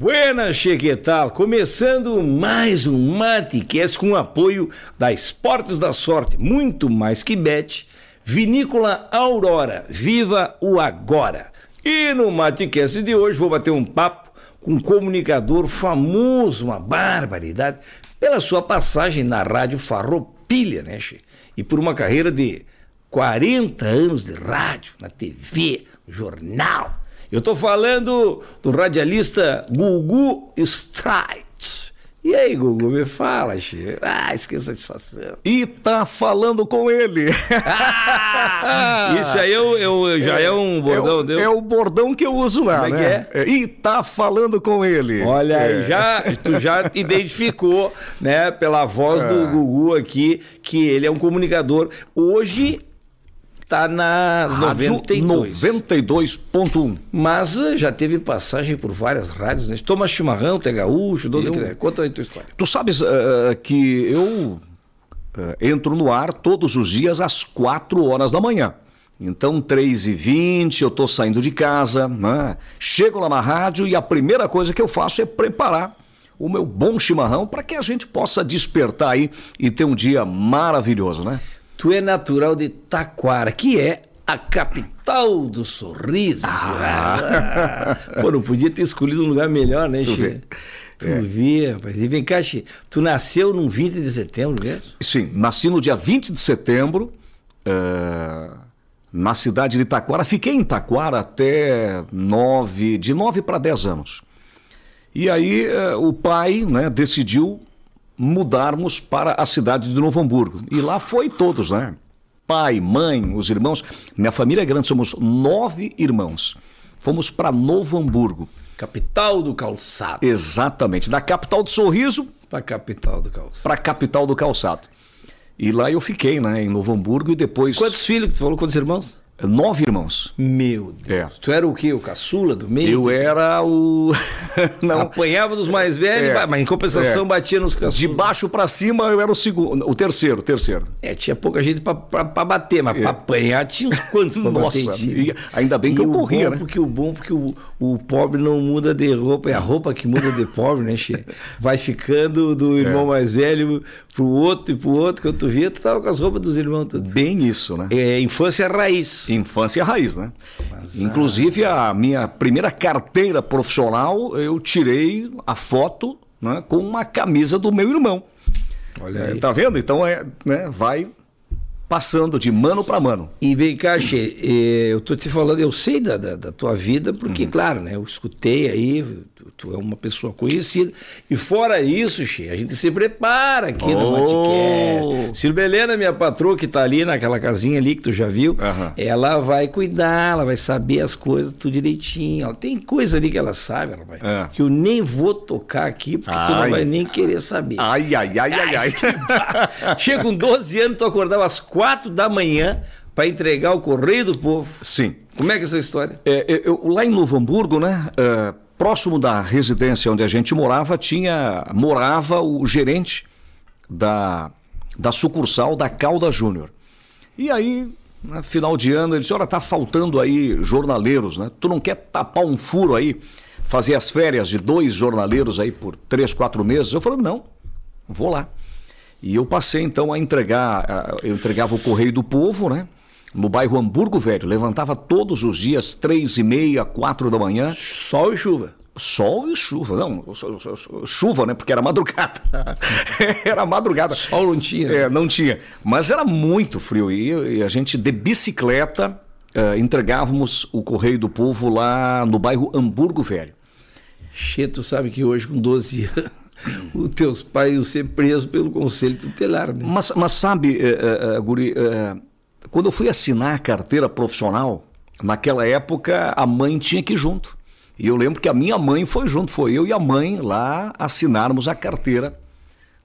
Buenas, che, que tal? Começando mais um Matecast com apoio da Esportes da Sorte, muito mais que bet, Vinícola Aurora, viva o agora. E no Matecast de hoje vou bater um papo com um comunicador famoso, uma barbaridade, pela sua passagem na rádio Farroupilha, né, che? E por uma carreira de 40 anos de rádio, na TV, jornal. Eu estou falando do radialista Gugu Strikes. E aí, Gugu, me fala, che. Ah, esqueça satisfação. E tá falando com ele. Ah, isso aí eu, eu, já é, é um bordão, é o, deu? É o bordão que eu uso lá, Como é né? Que é? E tá falando com ele. Olha aí, é. já, tu já identificou, né, pela voz do é. Gugu aqui, que ele é um comunicador. Hoje está na Rádio 92.1. Mas eh, já teve passagem por várias rádios, né? Toma Chimarrão, Té Gaúcho, Dona eu... que... Conta aí tua história. Tu sabes uh, que eu uh, entro no ar todos os dias às 4 horas da manhã. Então, 3 e 20 eu estou saindo de casa, né? chego lá na rádio e a primeira coisa que eu faço é preparar o meu bom chimarrão para que a gente possa despertar aí e ter um dia maravilhoso, né? Tu é natural de Taquara, que é a capital do sorriso. Ah. Pô, não podia ter escolhido um lugar melhor, né, Che? Tu é. vê, rapaz. E vem cá, Che, tu nasceu no 20 de setembro mesmo? Sim, nasci no dia 20 de setembro, uh, na cidade de Taquara. Fiquei em Taquara até nove, de 9 para 10 anos. E aí uh, o pai né, decidiu mudarmos para a cidade de Novo Hamburgo. E lá foi todos, né? Pai, mãe, os irmãos. Minha família é grande, somos nove irmãos. Fomos para Novo Hamburgo. Capital do calçado. Exatamente. Da capital do sorriso. Para a capital do calçado. Para capital do calçado. E lá eu fiquei, né? Em Novo Hamburgo e depois. Quantos filhos que tu falou? Quantos irmãos? Nove irmãos. Meu Deus. É. Tu era o quê? O caçula do meio? Eu era o. Não. Apanhava dos mais velhos, é. mas em compensação é. batia nos caçulas. De baixo para cima eu era o segundo, o terceiro, o terceiro. É, tinha pouca gente para bater, mas é. para apanhar tinha uns quantos pra Nossa, bater. ainda bem que e eu corria, bom, né? Porque o bom porque o, o pobre não muda de roupa, é a roupa que muda de pobre, né, Che? Vai ficando do irmão é. mais velho pro outro e pro outro, quando tu via, tu tava com as roupas dos irmãos tudo. Bem isso, né? É infância raiz. Infância raiz, né? Mas, Inclusive a minha primeira carteira profissional, eu tirei a foto né, com uma camisa do meu irmão. Olha aí. É, tá vendo? Então é, né, vai passando de mano para mano. E vem cá, Che, eh, eu tô te falando, eu sei da, da, da tua vida, porque, uhum. claro, né, eu escutei aí, tu, tu, é uma pessoa conhecida. E fora isso, Che, a gente se prepara aqui oh. no Matcast. Silvia Helena, minha patroa, que tá ali naquela casinha ali que tu já viu, uhum. ela vai cuidar, ela vai saber as coisas tudo direitinho. Ela tem coisa ali que ela sabe, ela vai, é. que eu nem vou tocar aqui, porque ai. tu não vai nem querer saber. Ai, ai, ai, ai, ai. Chega com 12 anos, tu acordava às quatro da manhã para entregar o correio do povo. Sim. Como é que é essa história? É, eu, lá em Novo Hamburgo, né? É, próximo da residência onde a gente morava, tinha morava o gerente da, da sucursal da Calda Júnior. E aí, no final de ano, ele disse: Olha, tá faltando aí jornaleiros, né? Tu não quer tapar um furo aí, fazer as férias de dois jornaleiros aí por três, quatro meses? Eu falei: Não, vou lá. E eu passei então a entregar, eu entregava o Correio do Povo, né? No bairro Hamburgo Velho. Levantava todos os dias, três e meia, quatro da manhã. Sol e chuva. Sol e chuva, não, chuva, né? Porque era madrugada. era madrugada. Sol não tinha. É, não tinha. Mas era muito frio. E, e a gente, de bicicleta, uh, entregávamos o Correio do Povo lá no bairro Hamburgo Velho. Che, tu sabe que hoje, com 12 anos, os teus pais iam ser presos pelo conselho tutelar. Né? Mas, mas sabe, uh, uh, Guri, uh, quando eu fui assinar a carteira profissional, naquela época a mãe tinha que ir junto. E eu lembro que a minha mãe foi junto, foi eu e a mãe lá assinarmos a carteira.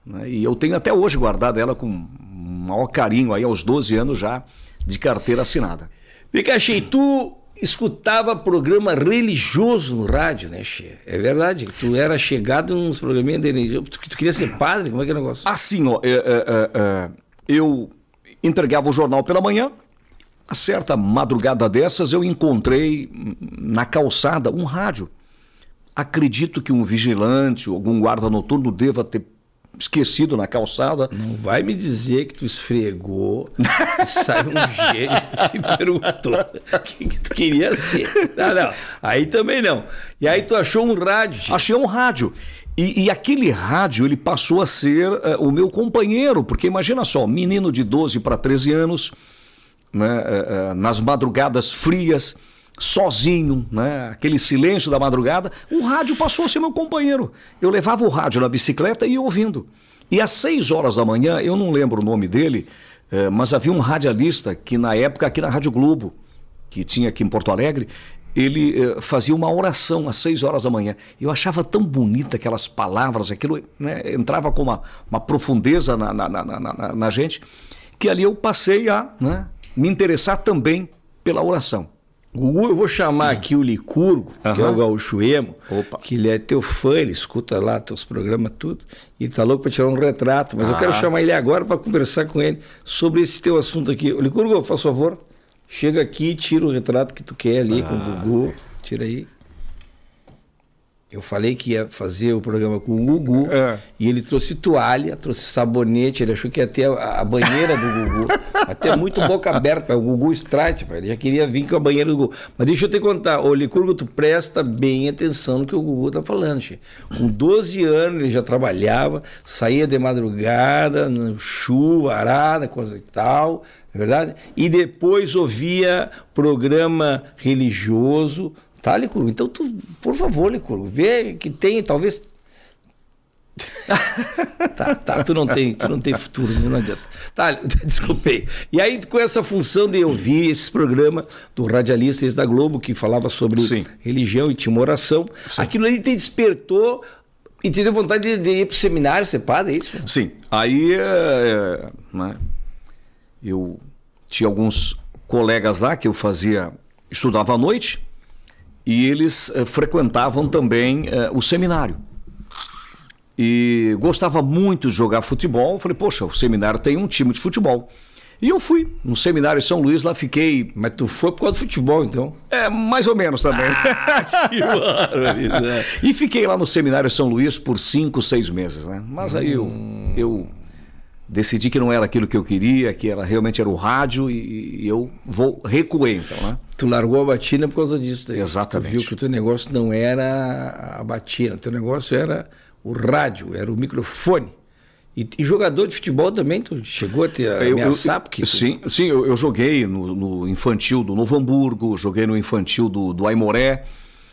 Né? E eu tenho até hoje guardado ela com maior carinho, aí aos 12 anos já, de carteira assinada. Pikachu, tu escutava programa religioso no rádio, né, Che? É verdade. Tu era chegado nos programinhas de religião. Tu, tu queria ser padre? Como é que é o negócio? Assim, ó, é, é, é, é, eu entregava o jornal pela manhã. A certa madrugada dessas, eu encontrei na calçada um rádio. acredito que um vigilante algum guarda noturno deva ter esquecido na calçada. Não vai me dizer que tu esfregou e saiu um gênio que perguntou o que, que, tu queria ser. Não, não. Aí também não. E aí tu achou um rádio. Achei um rádio. E, e, aquele rádio ele passou a ser uh, o meu companheiro, porque imagina só, menino de 12 para 13 anos, né, uh, uh, nas madrugadas frias, sozinho, né? aquele silêncio da madrugada, o rádio passou a ser meu companheiro. Eu levava o rádio na bicicleta e ia ouvindo. E às seis horas da manhã, eu não lembro o nome dele, eh, mas havia um radialista que na época aqui na Rádio Globo, que tinha aqui em Porto Alegre, ele eh, fazia uma oração às seis horas da manhã. Eu achava tão bonita aquelas palavras, aquilo né, entrava com uma, uma profundeza na, na, na, na, gente, que ali eu passei a né, me interessar também pela oração. Gugu, eu vou chamar aqui o Licurgo, uhum. que é o gaúcho emo, Opa. que ele é teu fã, ele escuta lá teus programas, tudo, e ele tá louco para tirar um retrato, mas ah. eu quero ah. chamar ele agora para conversar com ele sobre esse teu assunto aqui. O Licurgo, faz favor, chega aqui, tira o retrato que tu quer ali ah. com o. Gugu, tira aí. Eu falei que ia fazer o programa com o Gugu é. e ele trouxe toalha, trouxe sabonete, ele achou que ia ter a, a banheira do Gugu. Até muito boca aberta, o Gugu Strike, ele já queria vir com a banheira do Gugu. Mas deixa eu te contar, ô Licurgo, tu presta bem atenção no que o Gugu tá falando, che. Com 12 anos ele já trabalhava, saía de madrugada, chuva, arada, coisa e tal, é verdade? E depois ouvia programa religioso, Tá, Licurgo? Então, tu, por favor, Licurgo, vê que tem, talvez. tá, tá, tu não tem, tu não tem futuro, não adianta. Tá, desculpei. E aí, com essa função de ouvir esse programa do radialista esse da Globo, que falava sobre Sim. religião e tinha oração, Sim. aquilo aí te despertou e te deu vontade de, de ir pro seminário ser padre, é isso? Sim. Aí, é, né, eu tinha alguns colegas lá que eu fazia, estudava à noite, e eles uh, frequentavam também uh, o seminário. E gostava muito de jogar futebol. Falei, poxa, o seminário tem um time de futebol. E eu fui no seminário em São Luís, lá fiquei. Mas tu foi por causa do futebol, então? É, mais ou menos também. Ah, e fiquei lá no seminário São Luís por cinco, seis meses, né? Mas aí eu, hum. eu decidi que não era aquilo que eu queria, que era realmente era o rádio e, e eu vou recuei então, né? Tu largou a batina por causa disso. Daí. Exatamente. Tu viu que o teu negócio não era a batina, o teu negócio era o rádio, era o microfone. E, e jogador de futebol também, tu chegou a ter ameaçar? Porque tu... Sim, sim eu, eu joguei no, no, infantil do Novo Hamburgo, joguei no infantil do, do Aimoré.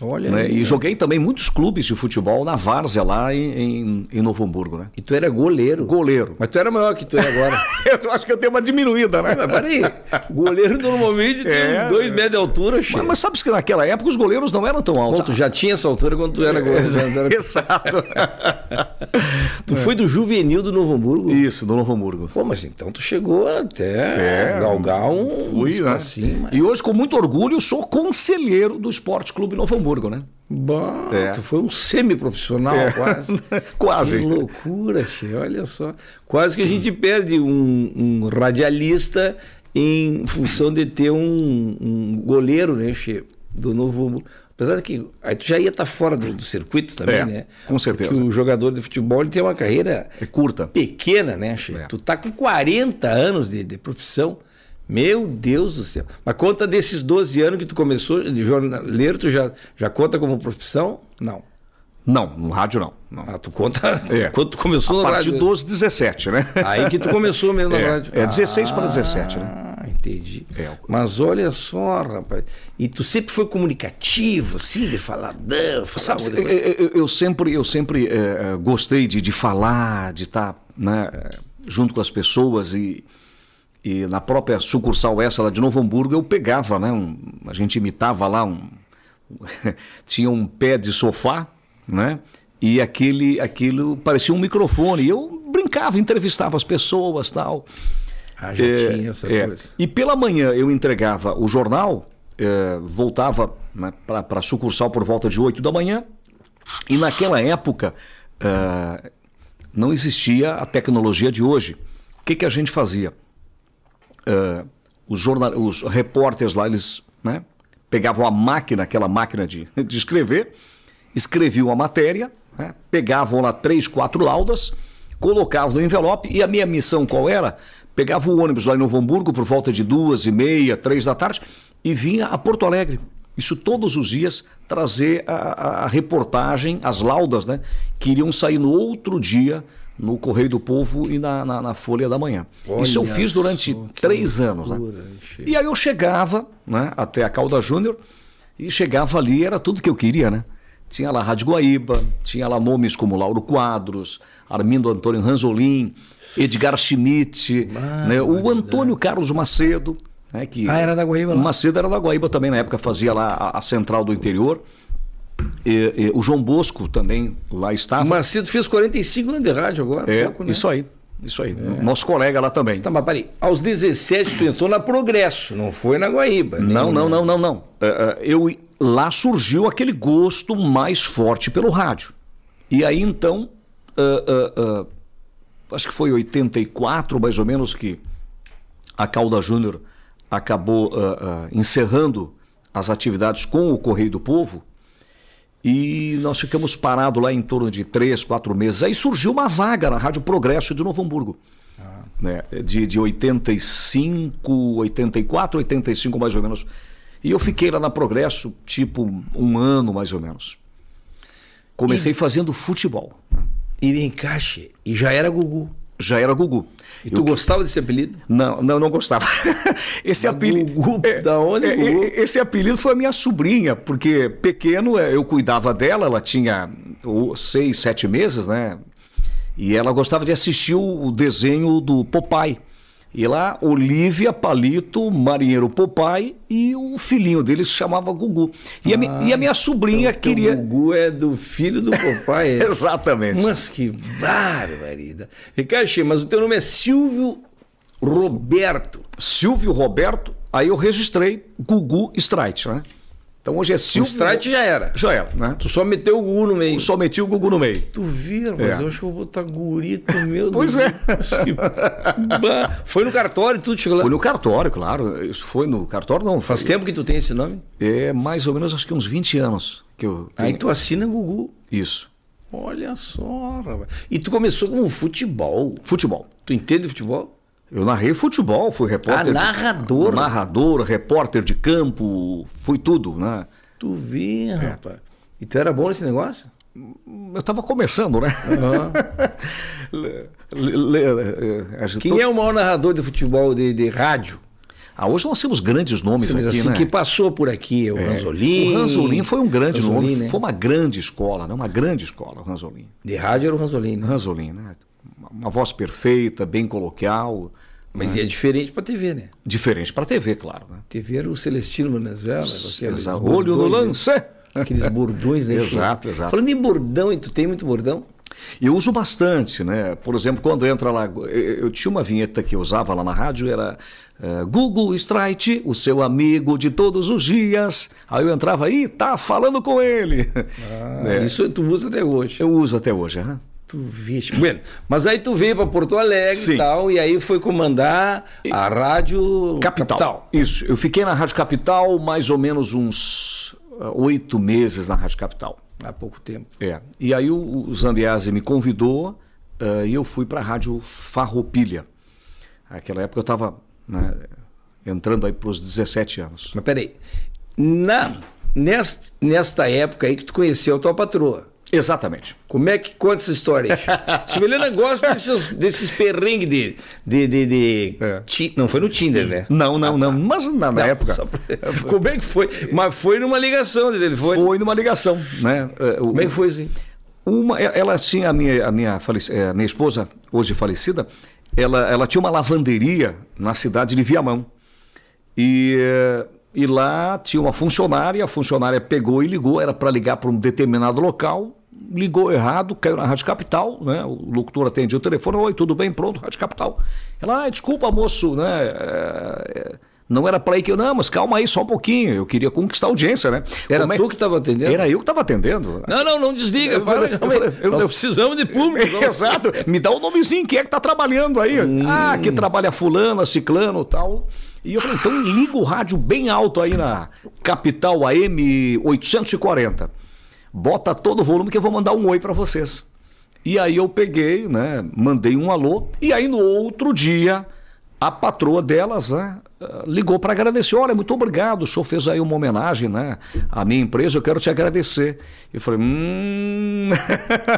Olha né? aí, E né? joguei também muitos clubes de futebol na Várzea, lá em, em, em, Novo Hamburgo, né? E tu era goleiro? Goleiro. Mas tu era maior que tu é agora. eu acho que eu tenho uma diminuída, né? Mas peraí, goleiro normalmente tem é, dois metros de altura. Mas, mas sabes que naquela época os goleiros não eram tão altos. Bom, tu já tinha essa altura quando tu era goleiro. Era... Exato. tu é. foi do juvenil do Novo Hamburgo? Isso, do Novo Hamburgo. Pô, mas então tu chegou até é, galgar um... Fui, né? Assim, mas... E hoje, com muito orgulho, sou conselheiro do Esporte Clube Novo Hamburgo, né? Bah, é. Tu foi um semi-profissional, é. quase. quase. Que loucura, che. olha só. Quase que a gente perde um, um radialista em função de ter um, um goleiro, né, che, do novo. Apesar de que aí tu já ia estar tá fora do, do circuito também, é, né? Com certeza. Porque o jogador de futebol ele tem uma carreira é curta, pequena, né, che? É. Tu tá com 40 anos de, de profissão. Meu Deus do céu. Mas conta desses 12 anos que tu começou de jornaleiro, tu já, já conta como profissão? Não. Não, no rádio não. não. Ah, tu conta é. quando tu começou A partir dos 17, né? Aí que tu começou mesmo é, na rádio. É 16 ah, para 17, né? Ah, entendi. É. Mas olha só, rapaz. E tu sempre foi comunicativo, assim, de faladão. Sabe, eu, eu, eu, sempre, eu sempre é, gostei de, de falar, de estar tá, né, junto com as pessoas e e na própria sucursal essa lá de Novo Hamburgo, eu pegava, né? Um, a gente imitava lá um. tinha um pé de sofá, né? E aquele, aquilo parecia um microfone. E eu brincava, entrevistava as pessoas tal. Ah, já é, tinha essa é. coisa. E pela manhã eu entregava o jornal, é, voltava né, para a sucursal por volta de 8 da manhã. E naquela época é, não existia a tecnologia de hoje. O que, que a gente fazia? Uh, os, jornal, os repórteres lá, eles né, pegavam a máquina, aquela máquina de, de escrever, escreviam a matéria, né? pegavam lá três, quatro laudas, colocavam no envelope e a minha missão qual era? Pegava o ônibus lá em Novo Hamburgo por volta de duas e meia, três da tarde e vinha a Porto Alegre. Isso todos os dias trazer a, a, a reportagem, as laudas, né? Que iriam sair no outro dia no Correio do Povo e na, na, na Folha da Manhã. Olha Isso eu fiz durante só, três anos. Né? loucura. E aí eu chegava né, até a Calda Júnior e chegava ali, era tudo que eu queria, né? Tinha lá Rádio Guaíba, tinha lá nomes como Lauro Quadros, Armindo Antônio Ranzolin, Edgar Schmidt, né, o Antônio Carlos Macedo. Né, que Ah, era da Guaíba O lá. Macedo era da Guaíba também, na época fazia lá a, a central do interior. E- e o João Bosco também lá estava. O Macedo fez 45 anos de rádio agora. é, pouco, né? isso aí. Isso aí. Nosso colega lá também. Tá, mas peraí. Aos 17 tu entrou na Progresso, não foi na Guaíba. Não, não, na- não, não, não. É, é, eu lá surgiu aquele gosto mais forte pelo rádio. E aí então, ah, ah, ah, acho que foi 84 mais ou menos que a Calda Júnior acabou ah, encerrando as atividades com o Correio do Povo. E nós ficamos parados lá em torno de três, quatro meses. Aí surgiu uma vaga na Rádio Progresso de Novo Hamburgo. Né? De, de 85, 84, 85 mais ou menos. E eu fiquei lá na Progresso, tipo, um ano mais ou menos. Comecei fazendo futebol. E em caixa. E já era Gugu. Já era Gugu. E tu gostava desse apelido? Não, não, não gostava. Esse Mas apelido. Gugu, da onde, é, Gugu? é, Esse apelido foi a minha sobrinha, porque pequeno é, eu cuidava dela, ela tinha seis, sete meses, né? E ela gostava de assistir o o desenho do Popeye. E lá, Olivia, Palito, Marinheiro Popeye e o filhinho dele se chamava Gugu. E, a, mi- e a minha sobrinha Então, queria. Gugu é do filho do papai. é? Exatamente. Mas que barbaridade. Ricardo, mas o teu nome é Silvio Roberto. Silvio Roberto, aí eu registrei Gugu Streit, né? Então hoje é O Silvio. Strike já era. Já era, né? Tu só meteu o Gugu no meio. Só meti o Gugu no meio. Tu vira, mas É. eu acho que eu vou botar gurito meu. Pois é. Foi no cartório e tudo chegou lá. Foi no cartório, claro. Isso foi no cartório, não. Faz foi- tempo que tu tem esse nome? É mais ou menos, acho que uns 20 anos que eu tenho Aí tu assina Gugu. isso. Olha só, rapaz. E tu começou com futebol. Futebol. Tu entende futebol? Eu narrei futebol, fui repórter. Ah, narrador. De, narrador, repórter de campo, fui tudo, né? Tu vê, É. rapaz. E tu era bom nesse negócio? Eu estava começando, né? Le- le- le- a gente Quem é o maior narrador de futebol de, de rádio? Ah, hoje nós temos grandes nomes Mas aqui, assim, né? que passou por aqui, o Ranzolin. O Ranzolin foi um grande Ranzolin, nome, né? foi uma grande escola, né? uma grande escola, o Ranzolin. De rádio era o Ranzolin, né? Ranzolin, né? Uma- voz perfeita, bem coloquial, Mas é diferente pra TV, né? diferente para TV, claro. Né? TV era o Celestino Venezuela. Exato. Olho no né? lance. Aqueles bordões, né? Exato, exato. Falando em bordão, e tu tem muito bordão? Eu uso bastante, né? Por exemplo, quando entra lá, eu eu tinha uma vinheta que eu usava lá na rádio, era eh, Google Strike, o seu amigo de todos os dias. Aí eu entrava aí, tá falando com ele. É, Isso tu usa até hoje. eu uso até hoje, né? Tu viste. Bueno, mas aí tu veio pra Porto Alegre Sim. e tal, e aí foi comandar a rádio Capital. Isso. Eu fiquei na Rádio Capital mais ou menos uns ah, oito meses na Rádio Capital. Há pouco tempo. É. E aí o, o Zambiase me convidou ah, e eu fui para a Rádio Farroupilha. Naquela época eu estava entrando aí para os 17 anos. Mas peraí. Na, nesta, nesta época aí que tu conheceu a tua patroa. Exatamente. Como é que conta essa história aí? Silvelena gosta desses, desses perrengues de. de, de, de- É. Ti- não foi no Tinder, né? Não, não, não. Mas na, na Não, época só Como é que foi? Mas foi numa ligação de telefone. foi numa ligação, né? O- Como é que foi assim? Uma, ela tinha a minha, a minha, a minha esposa, hoje falecida, ela, ela tinha uma lavanderia na cidade de Viamão. E, e lá tinha uma funcionária, a funcionária pegou e ligou, era para ligar para um determinado local, ligou errado, caiu na Rádio Capital, né? O locutor atendia o telefone, oi, tudo bem, pronto, Rádio Capital. Ela, ah, desculpa, moço, né? eh, eh, não era para aí que eu, não, mas calma aí só um pouquinho, eu queria conquistar a audiência, né? Era Como é- tu que estava atendendo? Era eu que estava atendendo. Não, não, não desliga. Eu para, eu calma eu- Nós precisamos de público. Exato. Me dá o nomezinho, quem é que tá trabalhando aí? Ah, que trabalha fulana, ciclano tal. E eu falei, então liga o rádio bem alto aí na capital AM 840. Bota todo o volume que eu vou mandar um oi para vocês. E aí eu peguei, né, mandei um alô, e aí no outro dia a patroa delas, né, ligou para agradecer. Olha, muito obrigado, o senhor fez aí uma homenagem, né? À minha empresa, eu quero te agradecer. Eu falei, hum.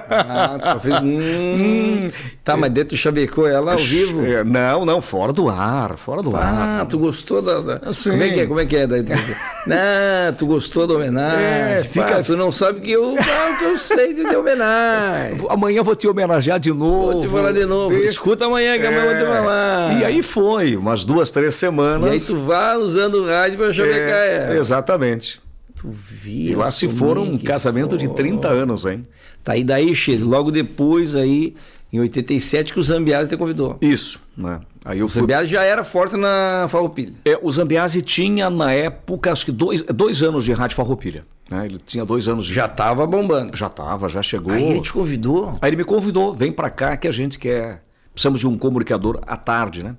Ah, só fez. Hum. tá, mas dentro chavecou ela ao vivo. É, não, não, fora do ar, fora do ar. Ah, tu gostou da. da... Como é que é? Como é que é? Daí tu... não, tu gostou da homenagem. É, fica... Pá, tu não sabe que eu, ah, que eu sei de homenagem. Amanhã vou te homenagear de novo. Vou te falar de novo. Deixa... Escuta amanhã que é... amanhã eu vou te falar. E aí foi, umas duas, três semanas semanas. E aí tu vá usando o rádio para chavecar é, ela. Exatamente. Tu vira. E lá se foram um casamento de 30 anos, hein? Tá, e daí, Che, logo depois aí, em 87, que o Zambiase te convidou. Isso, né? Aí o fui... Zambiase já era forte na Farroupilha. É, o Zambiase tinha, na época, acho que dois, dois anos de rádio Farroupilha. Né? Ele tinha dois anos de... Já estava bombando. Já estava, já chegou. Aí ele te convidou? Aí ele me convidou, vem para cá que a gente quer... Precisamos de um comunicador à tarde, né?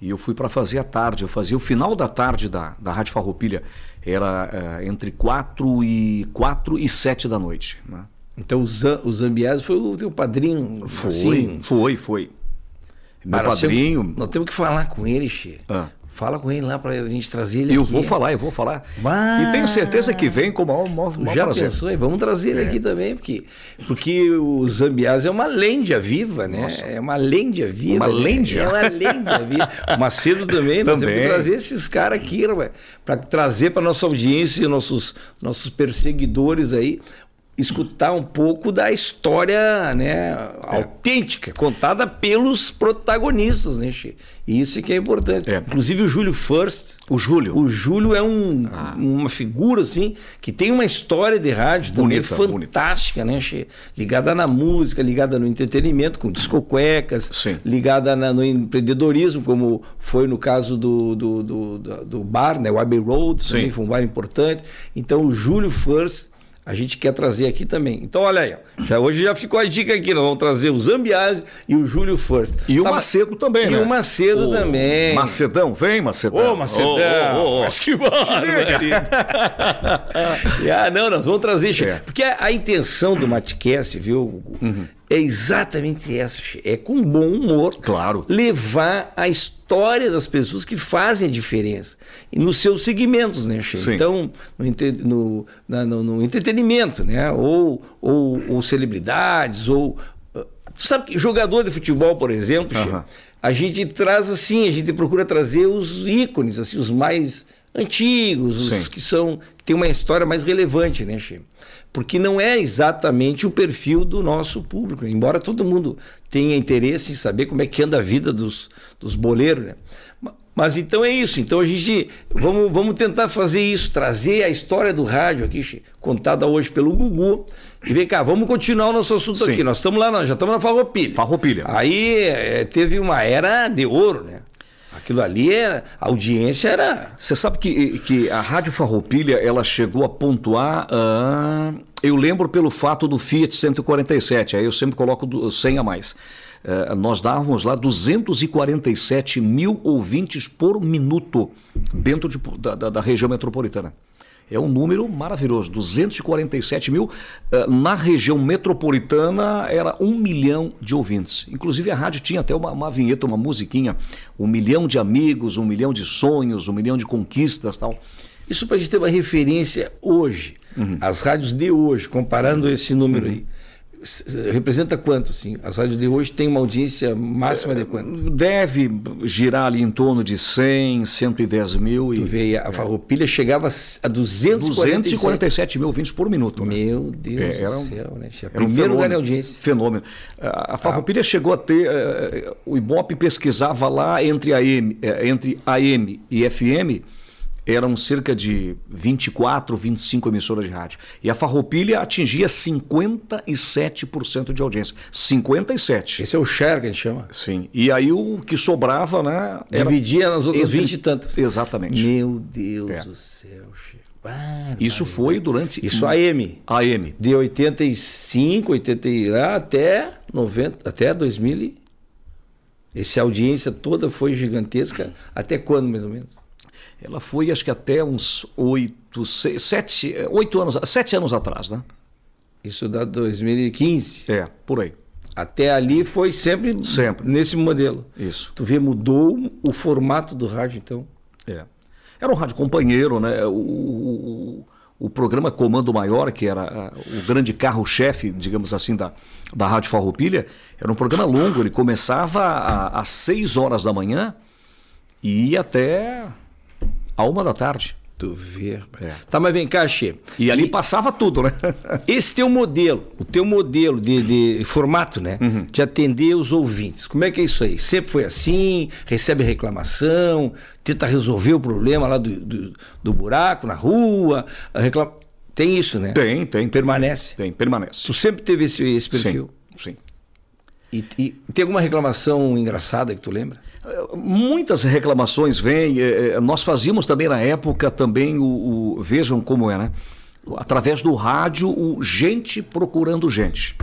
E eu fui para fazer a tarde, eu fazia o final da tarde da, da Rádio Farroupilha, era é, entre 4 e, 4 e 7 da noite. Né? Então o, Zam, o Zambiase foi o teu padrinho? Foi, assim? foi, foi. Meu padrinho. Nós temos que falar com ele, Che. Ah. Fala com ele lá para a gente trazer ele eu aqui. Eu vou falar, eu vou falar. Mas... E tenho certeza que vem com o maior, maior, maior Já prazer. pensou? Vamos trazer ele é. aqui também, porque, porque o Zambiás é uma lenda viva, né? Nossa. É uma lenda viva. Uma né? lenda? É uma lenda viva. Macedo também, nós também. temos que trazer esses caras aqui, para trazer para nossa audiência, nossos, nossos perseguidores aí, escutar um pouco da história né, é. autêntica, contada pelos protagonistas, né, Che? Isso que é importante. É. Inclusive o Júlio First. O Júlio. O Júlio é um, ah. uma figura, assim, que tem uma história de rádio também bonita, fantástica, bonita. né, Che? Ligada na música, ligada no entretenimento, com discocuecas, Sim. ligada na, no empreendedorismo, como foi no caso do, do, do, do, bar, né, o Abbey Road, também foi um bar importante. Então o Júlio First a gente quer trazer aqui também. Então, olha aí, já, hoje já ficou a dica aqui, nós vamos trazer o Zambiase e o Júlio First. E tá, o Macedo também, e né? E o Macedo o também. Macedão, vem, Macedão. Ô, Macedão. Ô, ô. Mas que bom, ah, não, nós vamos trazer, é. porque a, a, intenção do Matcast, viu, uhum é exatamente essa. É com bom humor. Claro. Levar a história das pessoas que fazem a diferença. E nos seus segmentos, né, Che? Então, no, no, no, entretenimento, né? Ou, ou, ou, celebridades, ou. Ah, tu sabe que jogador de futebol, por exemplo, che, a gente traz assim, a gente procura trazer os ícones, assim, os mais antigos, os Sim. que são. que têm uma história mais relevante, né, Che? porque não é exatamente o perfil do nosso público, embora todo mundo tenha interesse em saber como é que anda a vida dos, dos boleiros. Né? Mas então é isso. Então a gente vamos, vamos tentar fazer isso, trazer a história do rádio aqui, contada hoje pelo Gugu. E vem cá, vamos continuar o nosso assunto Sim. aqui. Nós estamos lá, nós já estamos na Farroupilha. Farroupilha. Aí é, teve uma era de ouro, né? Aquilo ali era. A audiência era. Você sabe que, que a Rádio Farroupilha ela chegou a pontuar. Uh, eu lembro pelo fato do Fiat 147, aí eu sempre coloco 100 a mais. Uh, nós dávamos lá 247 mil ouvintes por minuto dentro de, da, da, da região metropolitana. É um número maravilhoso, 247 mil. Eh, na região metropolitana era um milhão de ouvintes. Inclusive a rádio tinha até uma, uma vinheta, uma musiquinha. Um milhão de amigos, um milhão de sonhos, um milhão de conquistas tal. Isso para a gente ter uma referência hoje. Uhum. As rádios de hoje, comparando esse número uhum. aí representa quanto? Assim? As rádios de hoje têm uma audiência máxima de quanto? Deve girar ali em torno de 100, 110 mil. Tu e, vê, a Farroupilha chegava a 247, 247 mil ouvintes por minuto. Né? Meu Deus é, era um, do céu, né? Era Primeiro um fenômeno, lugar de audiência. Fenômeno. A Farroupilha ah. chegou a ter, uh, o Ibope pesquisava lá entre AM, uh, entre AM e FM, eram cerca de 24, 25 emissoras de rádio. E a Farroupilha atingia 57% de audiência. 57. Esse é o share que a gente chama. Sim. E aí o que sobrava, né? Dividia nas outras entre... 20 e tantas. Exatamente. Meu Deus é. do céu, Chico. Isso foi durante. Isso AM. AM. De 85, 80 até 90, até 2000. Essa audiência toda foi gigantesca. Até quando, mais ou menos? Ela foi, acho que até uns oito, seis, sete, oito anos, sete anos atrás, né? Isso da 2015. É, por aí. Até ali foi sempre, Sempre. nesse modelo. Isso. Tu vê, mudou o formato do rádio, então. É. Era um rádio companheiro, né? O, o, o programa Comando Maior, que era ah, o grande carro-chefe, digamos assim, da, da Rádio Farroupilha, era um programa longo. Ele começava às 6 horas da manhã e ia até a uma da tarde. Tu vê. É. Tá, mas vem cá, Che. E ali passava tudo, né? Esse teu modelo, o teu modelo de, de formato, né? Uhum. De atender os ouvintes. Como é que é isso aí? Sempre foi assim? Recebe reclamação? Tenta resolver o problema lá do, do, do buraco na rua? Reclama... Tem isso, né? Tem, tem. Permanece. Tem, permanece. Tu sempre teve esse, esse perfil. Sim, sim. E, e tem alguma reclamação engraçada que tu lembra? Muitas reclamações vêm. eh, eh, Nós fazíamos também na época também o, o- vejam como é, né? Através do rádio, o gente procurando gente.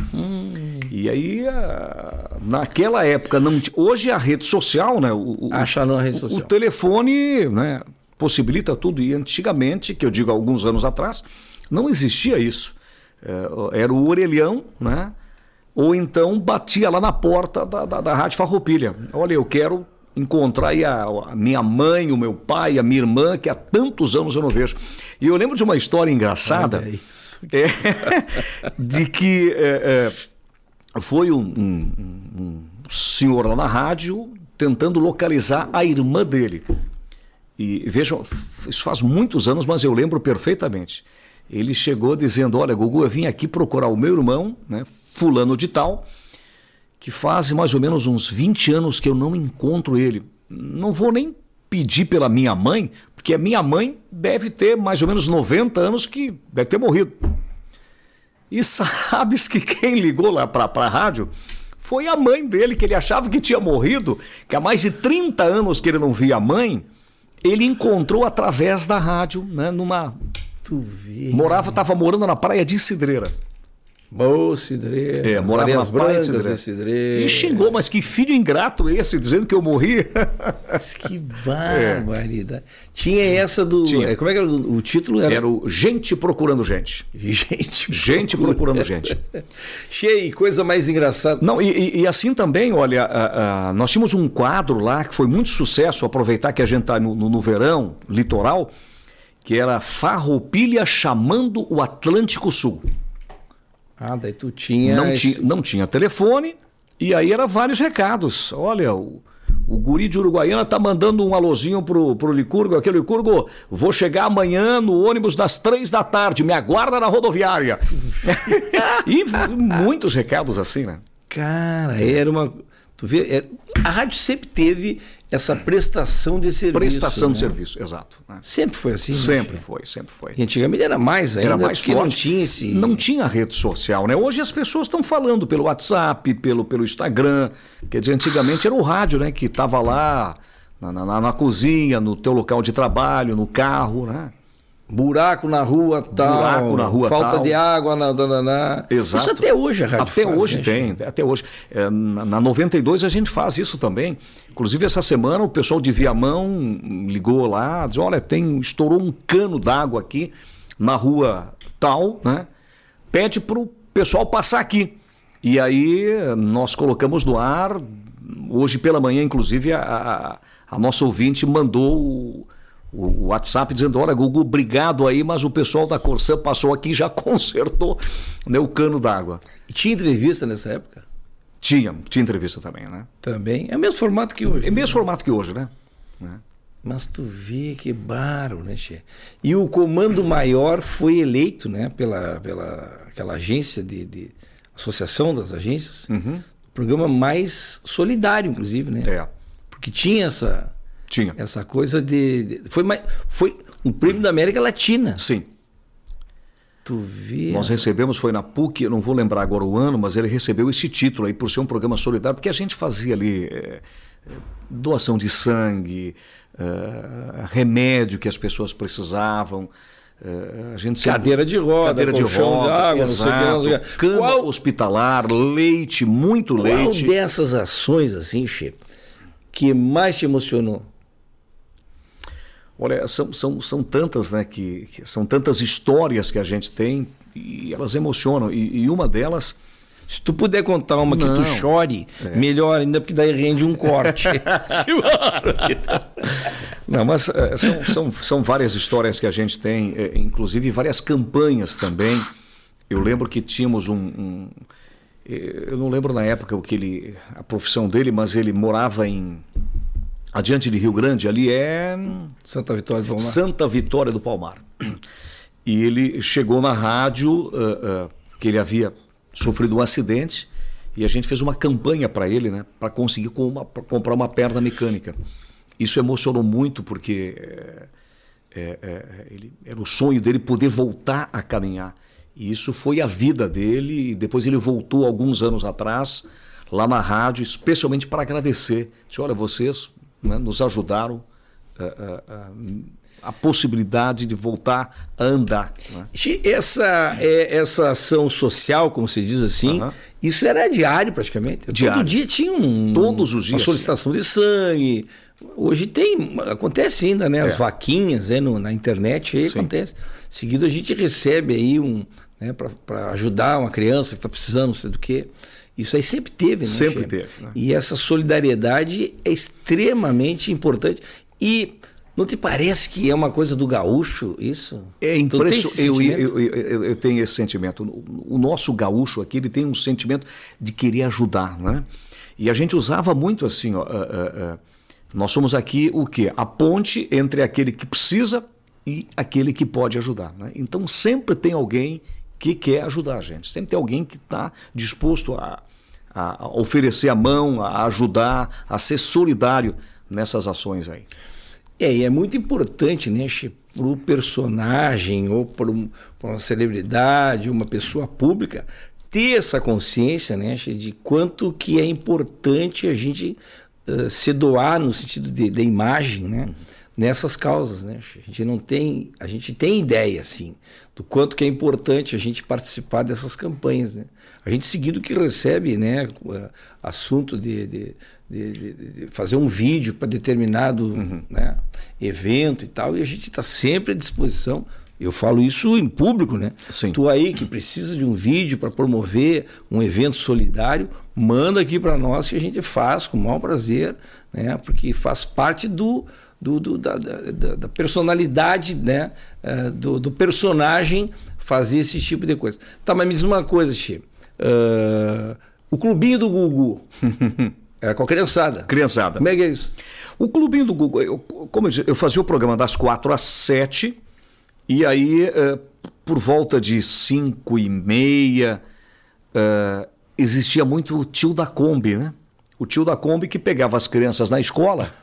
E aí, naquela época, não hoje a rede social, né? O, o- Acha na rede o- social. O telefone, né? Possibilita tudo. E antigamente, que eu digo alguns anos atrás, não existia isso. Eh, Era o orelhão, né? Ou então batia lá na porta da, da, da Rádio Farroupilha. Olha, eu quero encontrar aí a, a minha mãe, o meu pai, a minha irmã, que há tantos anos eu não vejo. E eu lembro de uma história engraçada. É, de que é, é, foi um, um- um senhor lá na rádio tentando localizar a irmã dele. E vejam, isso faz muitos anos, mas eu lembro perfeitamente. Ele chegou dizendo: Olha, Gugu, eu vim aqui procurar o meu irmão, né, fulano de tal, que faz mais ou menos uns 20 anos que eu não encontro ele. Não vou nem pedir pela minha mãe, porque a minha mãe deve ter mais ou menos 90 anos que deve ter morrido. E sabes que quem ligou lá para a rádio foi a mãe dele, que ele achava que tinha morrido, que há mais de 30 anos que ele não via a mãe, ele encontrou através da rádio, né, numa Tu vê. morava, estava morando na praia de Cidreira. Ô, Cidreira. É, morava na praia de de Cidreira. E xingou, mas que filho ingrato esse, dizendo que eu morri. Mas que barbaridade. Tinha essa do. Tinha. é, Como é que era o, o título? Era, Era o gente procurando gente. Gente. Gente procurando gente. Cheio, coisa mais engraçada. Não, e, e- e assim também, olha, a- a- nós tínhamos um quadro lá que foi muito sucesso, aproveitar que a gente está no, no- no verão, litoral, que era Farroupilha chamando o Atlântico Sul. Ah, daí tu tinha. Não, esse- tinha, não tinha telefone, e aí era vários recados. Olha, o, o guri de Uruguaiana tá mandando um alôzinho pro, pro Licurgo, aquele Licurgo, vou chegar amanhã no ônibus das três da tarde, me aguarda na rodoviária. e muitos recados assim, né? Cara, era uma. Tu vê, era- a rádio sempre teve essa prestação de serviço. Prestação de né? serviço, exato. né? Sempre foi assim. né? Sempre foi, sempre foi. E antigamente era mais ainda, Era mais porque forte. não tinha esse. Não tinha rede social, né? Hoje as pessoas estão falando pelo WhatsApp, pelo, pelo Instagram. Quer dizer, antigamente era o rádio, né? Que estava lá na, na, na cozinha, no teu local de trabalho, no carro, né? Buraco na rua tal. Buraco na rua Falta tal. de água na. na, na. Exato. Isso até hoje a rádio Até faz, hoje né, tem, até hoje. É, na, na 92 a gente faz isso também. Inclusive essa semana o pessoal de Viamão ligou lá, diz, olha, tem estourou um cano d'água aqui na rua tal, né? Pede para o pessoal passar aqui. E aí nós colocamos no ar. Hoje pela manhã, inclusive, a, a, a nossa ouvinte mandou o, o WhatsApp dizendo: Olha, Gugu, obrigado aí, mas o pessoal da Corsã passou aqui e já consertou né, o cano d'água. Tinha entrevista nessa época? Tinha, tinha entrevista também, né? Também. É o mesmo formato que hoje. É mesmo formato que hoje, né? Né? Mas tu vê que baro, né, Che? E o comando maior foi eleito, né, pela, pela aquela agência de, de associação das agências, programa mais solidário, inclusive, né? É, Porque tinha essa tinha. essa coisa de, de- foi foi um prêmio da América Latina. Sim. Tu vê? Nós recebemos, foi na PUC, eu não vou lembrar agora o ano, mas ele recebeu esse título aí por ser um programa solidário, porque a gente fazia ali é, doação de sangue, é, remédio que as pessoas precisavam. é, a gente sempre- Cadeira de roda, cadeira de colchão de roda, água, não sei o que, não sei exato, cama Qual- hospitalar, leite, muito Qual leite. dessas ações assim, Che, que mais te emocionou? Olha, são, são, são tantas, né, que, que, são tantas histórias que a gente tem e elas emocionam. E, e uma delas. Se tu puder contar uma Não. que tu chore, é. melhor ainda, porque daí rende um corte. Não, mas é, são, são, são várias histórias que a gente tem, é, inclusive várias campanhas também. Eu lembro que tínhamos um, um eu não lembro na época o que ele, a profissão dele, mas ele morava em adiante de Rio Grande, ali é Santa Vitória do Palmar. Santa Vitória do Palmar. E ele chegou na rádio uh, uh, que ele havia sofrido um acidente e a gente fez uma campanha para ele, né, para conseguir com uma, comprar uma perna mecânica. Isso emocionou muito porque é, é, é, ele, era o sonho dele poder voltar a caminhar. E isso foi a vida dele. E depois ele voltou alguns anos atrás lá na rádio, especialmente para agradecer. Disse, olha, vocês né, nos ajudaram a, a, a, a, possibilidade de voltar a andar. Né? Essa, é, essa ação social, como se diz assim, isso era diário praticamente. Diário. Todo dia tinha um, Todos os dias, uma solicitação de sangue. Hoje tem, acontece ainda, né? As é. vaquinhas né, no, na internet, aí Sim. acontece. Seguido a gente recebe aí um, né, para ajudar uma criança que está precisando, não sei do que. Isso aí sempre teve, né? Sempre teve. Né? E essa solidariedade é extremamente importante. E não te parece que é uma coisa do gaúcho isso? É impressionante. Eu, eu, eu, eu, tenho esse sentimento. O nosso gaúcho aqui ele tem um sentimento de querer ajudar, né? E a gente usava muito assim, ó, uh, uh, uh, nós somos aqui o quê? A ponte entre aquele que precisa e aquele que pode ajudar. Né? Então sempre tem alguém que quer ajudar a gente. Sempre tem alguém que está disposto a, a, oferecer a mão, a ajudar, a ser solidário nessas ações aí. É, e é muito importante, né, para o personagem ou para um, uma celebridade, uma pessoa pública, ter essa consciência, né, de quanto que é importante a gente uh, se doar no sentido de, de imagem, né? nessas causas, né? A gente não tem, a gente tem ideia assim do quanto que é importante a gente participar dessas campanhas, né? A gente seguido que recebe, né, assunto de, de, de, de fazer um vídeo para determinado uhum. né, evento e tal, e a gente está sempre à disposição. Eu falo isso em público, né? Sim. Tu aí que precisa de um vídeo para promover um evento solidário, manda aqui para nós que a gente faz com o maior prazer, né? Porque faz parte do, do, do da, da, da, personalidade né, uh, do, do, personagem fazer esse tipo de coisa. Tá, mas me diz uma coisa, Xê. Uh, o clubinho do Gugu era com a criançada. Criançada. Como é que é isso? O clubinho do Gugu, eu, como eu, disse, eu fazia o programa das quatro às sete e aí uh, por volta de cinco e meia existia muito o tio da Kombi, né? O tio da Kombi que pegava as crianças na escola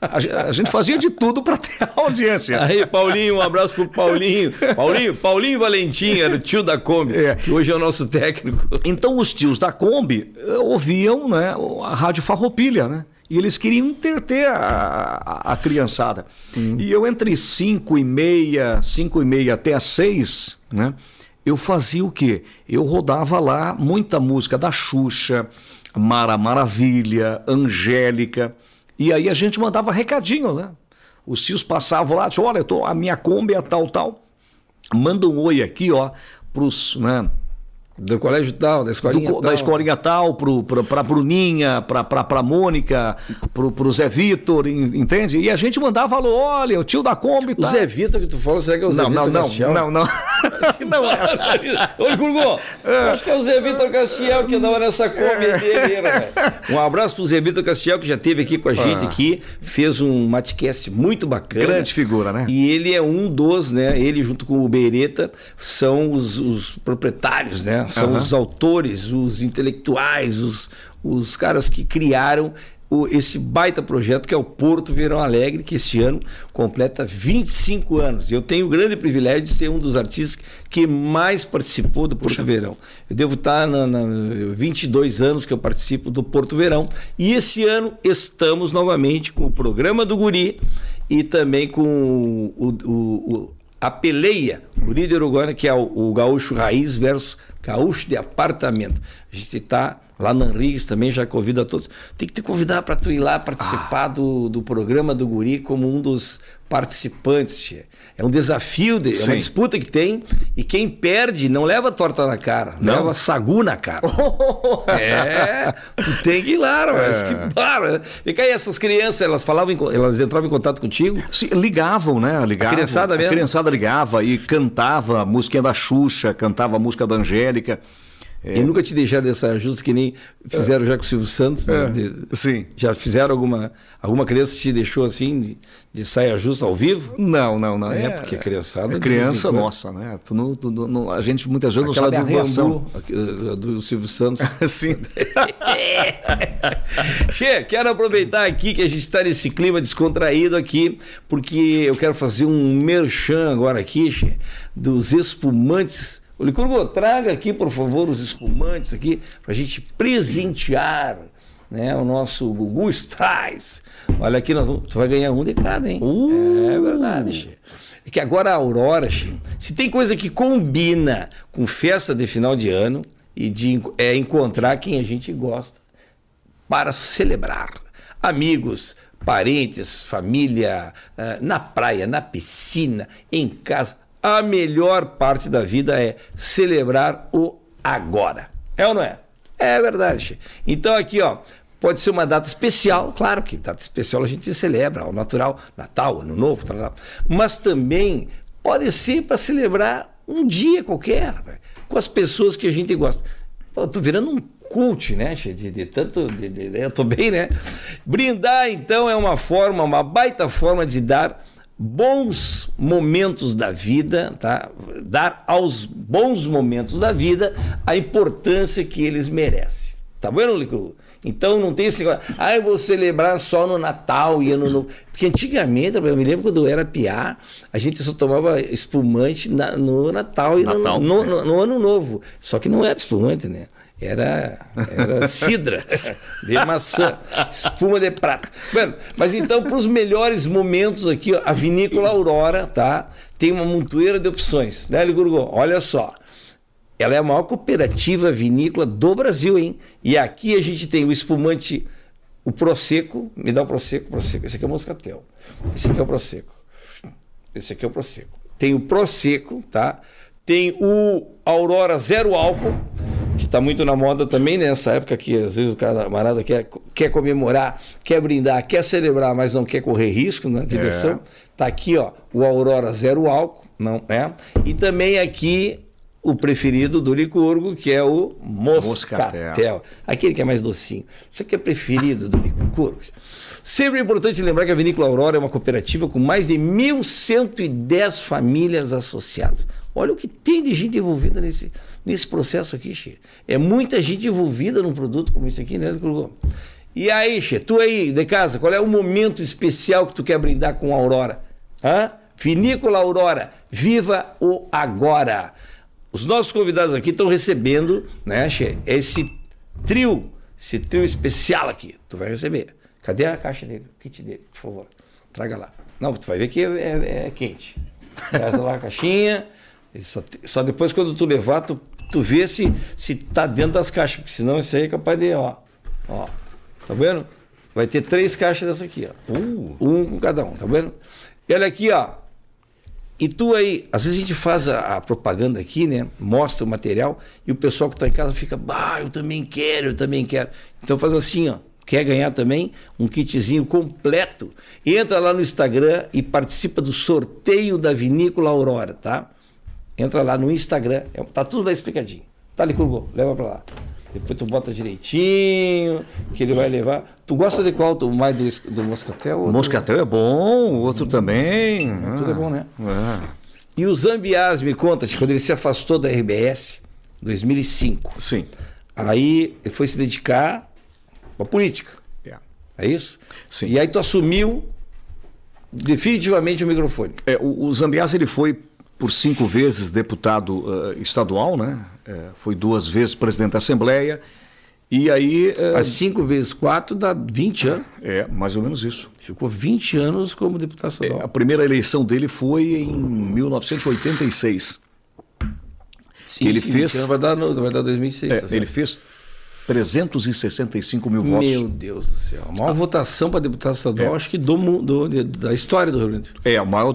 a gente fazia de tudo para ter audiência. Aí, Paulinho, um abraço pro Paulinho. Paulinho, Paulinho Valentim era o tio da Kombi, é. que hoje é o nosso técnico. Então, os tios da Kombi eh, ouviam né, a Rádio Farroupilha, né? E eles queriam entreter a, a, a criançada. Hum. E eu, entre 5 e meia, 5 e meia até as 6, né? Eu fazia o quê? Eu rodava lá muita música da Xuxa, Mara Maravilha, Angélica. E aí a gente mandava recadinho, né? Os tios passavam lá, diziam, olha, tô, a minha Kombi é tal, tal. Manda um oi aqui, ó, pros, né? Do colégio tal, da escolinha do, tal. Da escolinha tal, pra Bruninha, pra, Mônica, pro, pro Zé Vitor, entende? E a gente mandava, falou, olha, o tio da Kombi tá... O Zé Vitor que tu falou, será que é o Zé não, Vitor não, Castiel? Não, não, não. não é. Ô, Gurgu, é. acho que é o Zé Vitor Castiel que andava nessa Kombi é. dele, né? Um abraço pro Zé Vitor Castiel, que já esteve aqui com a gente, ah. aqui, fez um matcast muito bacana. Grande figura, né? E ele é um dos, né? Ele junto com o Bereta são os, os proprietários, né? São uhum. os autores, os intelectuais, os, os caras que criaram o, esse baita projeto que é o Porto Verão Alegre, que esse ano completa 25 anos. Eu tenho o grande privilégio de ser um dos artistas que mais participou do Porto Puxa. Verão. Eu devo estar na, na 22 anos que eu participo do Porto Verão. E esse ano estamos novamente com o programa do Guri e também com o, o, o a peleia, o líder uruguaiano, que é o, o gaúcho raiz versus gaúcho de apartamento. A gente está Lá na Henriques também já convido a todos. Tem que te convidar para tu ir lá participar ah. do, do programa do Guri como um dos participantes. Tia. É um desafio, de, é uma disputa que tem. E quem perde não leva torta na cara, não. leva sagu na cara. é, tu tem que ir lá, mas é. que para. E aí, essas crianças, elas falavam, elas entravam em contato contigo? Sim, ligavam, né? Ligavam. A criançada mesmo. A criançada ligava e cantava a música da Xuxa, cantava a música da Angélica. É. E nunca te deixaram dessa justa que nem fizeram é. já com o Silvio Santos. Né? É. De, Sim. Já fizeram alguma. Alguma criança te deixou assim de, de saia justa ao vivo? Não, não, não. É, é porque criançada. É criança nossa, né? Tu não, tu não, a gente muitas vezes Aquela não sabe do a reação. Bambu, do Silvio Santos. Sim. che, quero aproveitar aqui que a gente está nesse clima descontraído aqui, porque eu quero fazer um merchan agora aqui, che, dos espumantes o Licurgo, traga aqui, por favor, os espumantes aqui, para a gente presentear né, o nosso Gugu Strais. Olha aqui, nós vamos, tu vai ganhar um de cada, hein? Uh. É verdade, Che. É que agora a Aurora, che, se tem coisa que combina com festa de final de ano e de é encontrar quem a gente gosta para celebrar. Amigos, parentes, família, eh, na praia, na piscina, em casa a melhor parte da vida é celebrar o agora. É ou não é? É verdade. Então aqui, ó, pode ser uma data especial, claro que data especial a gente celebra, ao natural, Natal, Ano Novo, tal, mas também pode ser para celebrar um dia qualquer, com as pessoas que a gente gosta. Pô, tô virando um cult, né? De, de tanto. De, de, eu tô bem, né? Brindar, então, é uma forma, uma baita forma de dar bons momentos da vida, tá? dar aos bons momentos da vida a importância que eles merecem. Tá vendo, Lico? Então não tem esse negócio, ah, eu vou celebrar só no Natal e ano novo. Porque antigamente, eu me lembro quando eu era piá, a gente só tomava espumante na, no Natal e Natal, no, no, no, no, Ano Novo. Só que não era espumante, né? Era, era cidra de maçã, espuma de prata. Bueno, mas então, para os melhores momentos aqui, a vinícola Aurora, tá? Tem uma montoeira de opções, né, Ligurgo? Olha só. Ela é a maior cooperativa vinícola do Brasil, hein? E aqui a gente tem o espumante, o Prosecco. Me dá o Prosecco, Prosecco. Esse aqui é o Moscatel. Esse aqui é o Prosecco. Esse aqui é o Prosecco. Tem o Prosecco, tá? Tem o Aurora Zero Álcool que está muito na moda também nessa época que às vezes o camarada quer, quer comemorar, quer brindar, quer celebrar, mas não quer correr risco na direção. É. Tá aqui, ó, o Aurora Zero Álcool, não é? E também aqui o preferido do Licurgo, que é o Moscatel. Moscatel. Aquele que é mais docinho. Isso aqui é preferido do Licurgo. Sempre é importante lembrar que a Vinícola Aurora é uma cooperativa com mais de 1.110 famílias associadas. Olha o que tem de gente envolvida nesse, nesse processo aqui, Xê. É muita gente envolvida num produto como esse aqui, né, E aí, Xê, tu aí de casa, qual é o momento especial que tu quer brindar com a Aurora? Hã? Vinícola Aurora, viva o agora. Os nossos convidados aqui estão recebendo, né, Xê, esse trio, esse trio especial aqui. Tu vai receber. Cadê a caixa dele? O kit dele, por favor. Traga lá. Não, tu vai ver que é, é, é quente. Traz lá a caixinha. Só, só, depois quando tu levar, tu, tu vê se, se tá dentro das caixas, porque senão isso aí é capaz de, ó. Ó. Tá vendo? Vai ter três caixas dessa aqui, ó. Uh. Um com cada um, tá vendo? E olha aqui, ó. E tu aí, às vezes a gente faz a, a, propaganda aqui, né? Mostra o material e o pessoal que está em casa fica, bah, eu também quero, eu também quero. Então faz assim, ó. Quer ganhar também um kitzinho completo? Entra lá no Instagram e participa do sorteio da Vinícola Aurora, tá? Entra lá no Instagram, é, tá tudo lá explicadinho. Tá ali, Curgo, leva para lá. Depois tu bota direitinho, que ele vai levar. Tu gosta de qual? Tu, mais do, do Moscatel? O Moscatel é bom, o outro também. Ah, tudo é bom, né? É. E o Zambiás, me conta, quando ele se afastou da RBS, 2005. Sim. Aí ele foi se dedicar à política. Yeah. É isso? Sim. E aí tu assumiu definitivamente o microfone. É, o, o Zambiás ele foi por cinco vezes deputado uh, estadual, né? É, foi duas vezes presidente da Assembleia. E aí. Uh, As cinco vezes quatro dá 20 anos. É, mais ou menos isso. Ficou 20 anos como deputado estadual. É, a primeira eleição dele foi em 1986. Sim, ele sim, fez. Vai dar, no, vai dar 2006. É, tá ele fez 365 mil votos. Meu Deus do céu. A maior votação para deputado estadual, É. acho que do, do- da história do Rio Grande. É, a maior,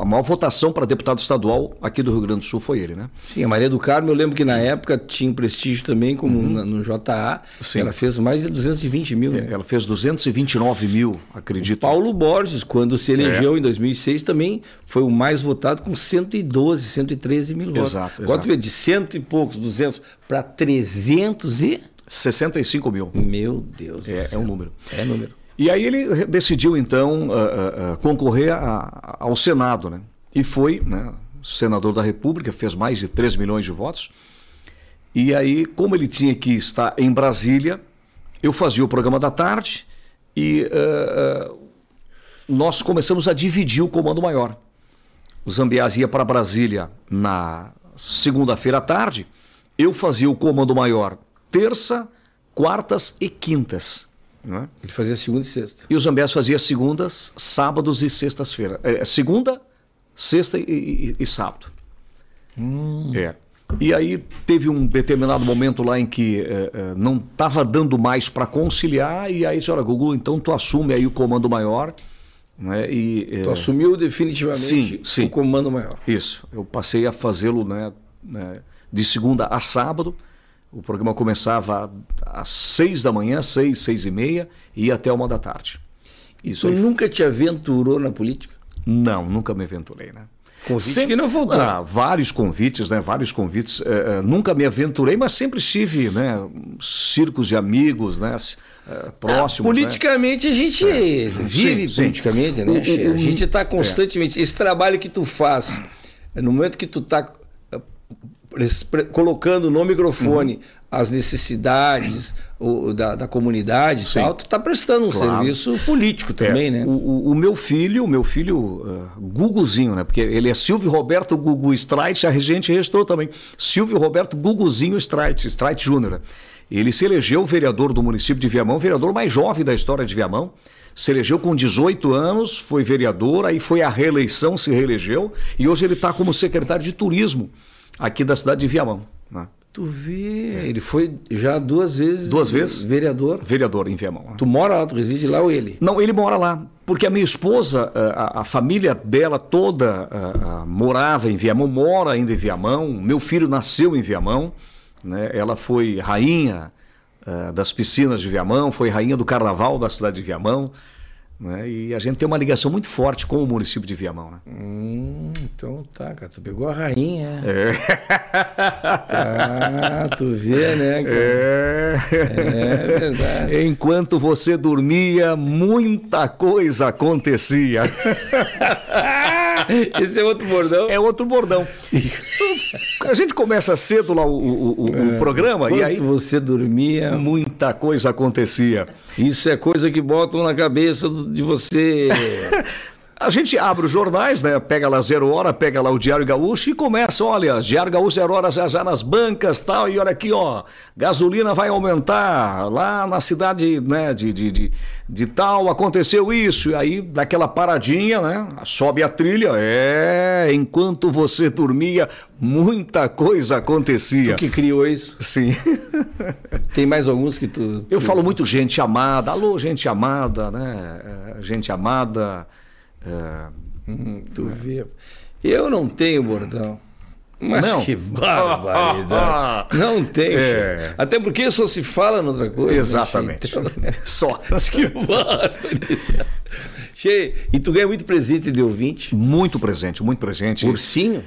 a maior votação para deputado estadual aqui do Rio Grande do Sul foi ele, né? Sim, a Maria do Carmo, eu lembro que na época tinha um prestígio também, como na- no JA. Sim. Ela fez mais de 220 mil. né? Ela fez 229 mil, acredito. Paulo Borges, quando se elegeu É. em 2006, também foi o mais votado com 112, 113 mil votos. Exato, exato. tu vê, de cento e poucos, 200 para 300 e... 65 mil. Meu Deus do É, é um número. É número. E aí ele decidiu, então, ah, ah, concorrer a- ao Senado, né? E foi, né? Senador da República, fez mais de 3 milhões de votos. E aí, como ele tinha que estar em Brasília, eu fazia o programa da tarde e ah, nós começamos a dividir o comando maior. O Zambiás ia para Brasília na segunda-feira à tarde, eu fazia o comando maior terça, quartas e quintas. Né? Ele fazia segunda e sexta. E o Zambiás fazia segundas, sábados e sextas-feiras. É, segunda, sexta e, e- e sábado. É. E aí teve um determinado momento lá em que é, é, não estava dando mais para conciliar, e aí disse, olha, Gugu, então tu assume aí o comando maior. Né? E, é, Tu assumiu definitivamente Sim, sim. o comando maior. Isso, eu passei a fazê-lo né, né, de segunda a sábado. O programa começava às seis da manhã, seis, seis e meia, e ia até uma da tarde. Isso Tu aí nunca te aventurou na política? Não, nunca me aventurei, né? Convite que não faltou. Ah, vários convites, né? Vários convites. Eh, eh, nunca me aventurei, mas sempre estive, né? Círculos de amigos, né? eh, próximos. né? Politicamente a gente vive Sim, sim. politicamente, né? O- o- a gente está é. constantemente. Esse trabalho que tu faz, no momento que tu está colocando no microfone Uhum. as necessidades o- da, da comunidade Sim. tal, tu está prestando um Claro. serviço político também, É, né? O, o- meu filho, o meu filho ah, Guguzinho, né? Porque ele é Silvio Roberto Gugu Streit, a gente registrou também. Silvio Roberto Guguzinho Streit, Streit Júnior. Ele se elegeu vereador do município de Viamão, vereador mais jovem da história de Viamão. Se elegeu com 18 anos, foi vereador, aí foi à reeleição, se reelegeu, e hoje ele está como secretário de turismo aqui da cidade de Viamão. né? Tu vê, ele foi já duas vezes Duas vezes? vereador. Vereador em Viamão. né? Tu mora lá, tu reside lá ou ele? Não, ele mora lá. Porque a minha esposa, a, a família dela toda ah, ah, morava em Viamão, mora ainda em Viamão. Meu filho nasceu em Viamão. Né? Ela foi rainha das piscinas de Viamão, foi rainha do carnaval da cidade de Viamão. Né? E a gente tem uma ligação muito forte com o município de Viamão. Né? Hum, então tá, cara. Tu pegou a rainha. É. Ah, tu vê, né, cara? É. É verdade. Enquanto você dormia, muita coisa acontecia. Esse é outro bordão. É outro bordão. A gente começa cedo lá o, o- o- o programa e aí você dormia, muita coisa acontecia. isso é coisa que botam na cabeça de você. A gente abre os jornais, né? Pega lá Zero Hora, pega lá o Diário Gaúcho e começa, olha, Diário Gaúcho Zero Hora já já nas bancas tal, e olha aqui, ó, gasolina vai aumentar lá na cidade, né, de, de, de, de tal, aconteceu isso, e aí daquela paradinha, né, sobe a trilha, é, enquanto você dormia, muita coisa acontecia. Tu que criou isso. Sim. Tem mais alguns que tu. Eu tu- falo muito gente amada, alô, gente amada, né? É, Gente amada. é, Hum, tu vê. Eu não tenho bordão. Mas Não? que barbaridade. Não tem. É. Até porque só se fala noutra coisa. né, Exatamente. chefe? Só. que barbaridade. Cheio. E tu ganha muito presente de ouvinte. Muito presente, muito presente. Ursinho?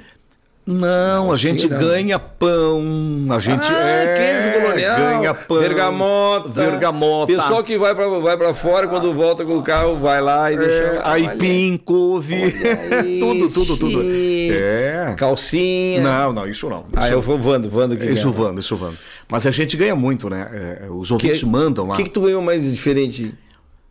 Não, a gente ganha pão, a gente Ah, é, queijo colonial, ganha pão, bergamota, bergamota, Pessoal que vai pra, vai pra fora, quando volta com o carro, vai lá e deixa. é, aipim, couve, tudo, tudo, tudo. É. Calcinha. Não, não, isso não. Ah, Isso, eu vou Vando, Vando que isso ganha. vando, isso vando. Mas a gente ganha muito, né? É, os ouvintes mandam lá. O que, que tu ganhou mais diferente?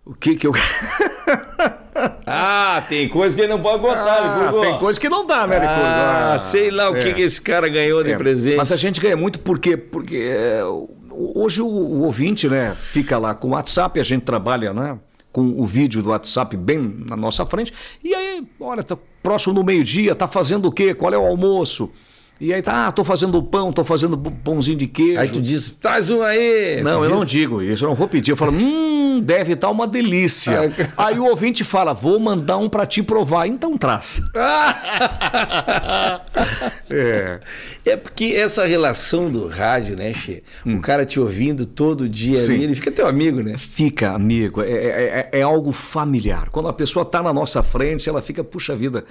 O que que eu Ah, tem coisa que ele não pode contar, Ah, tem coisa que não dá, né, Licurgo? Ah, sei lá o que, é. que esse cara ganhou de É, presente. Mas a gente ganha muito porque, porque é, hoje o, o ouvinte né, fica lá com o WhatsApp, a gente trabalha né, com o vídeo do WhatsApp bem na nossa frente, e aí, olha, tá próximo do meio-dia, tá fazendo o quê? Qual é o almoço? E aí tá, ah, tô fazendo pão, tô fazendo pãozinho de queijo. Aí tu diz, traz um aí. Não, tu eu diz... não digo isso, eu não vou pedir. Eu falo, hum, deve estar uma delícia. aí o ouvinte fala, vou mandar um para ti provar. Então traz. é. é porque essa relação do rádio, né, Che? Hum. O cara te ouvindo todo dia, ele fica teu amigo, né? Fica amigo, é, é, é, é algo familiar. Quando a pessoa tá na nossa frente, ela fica, puxa vida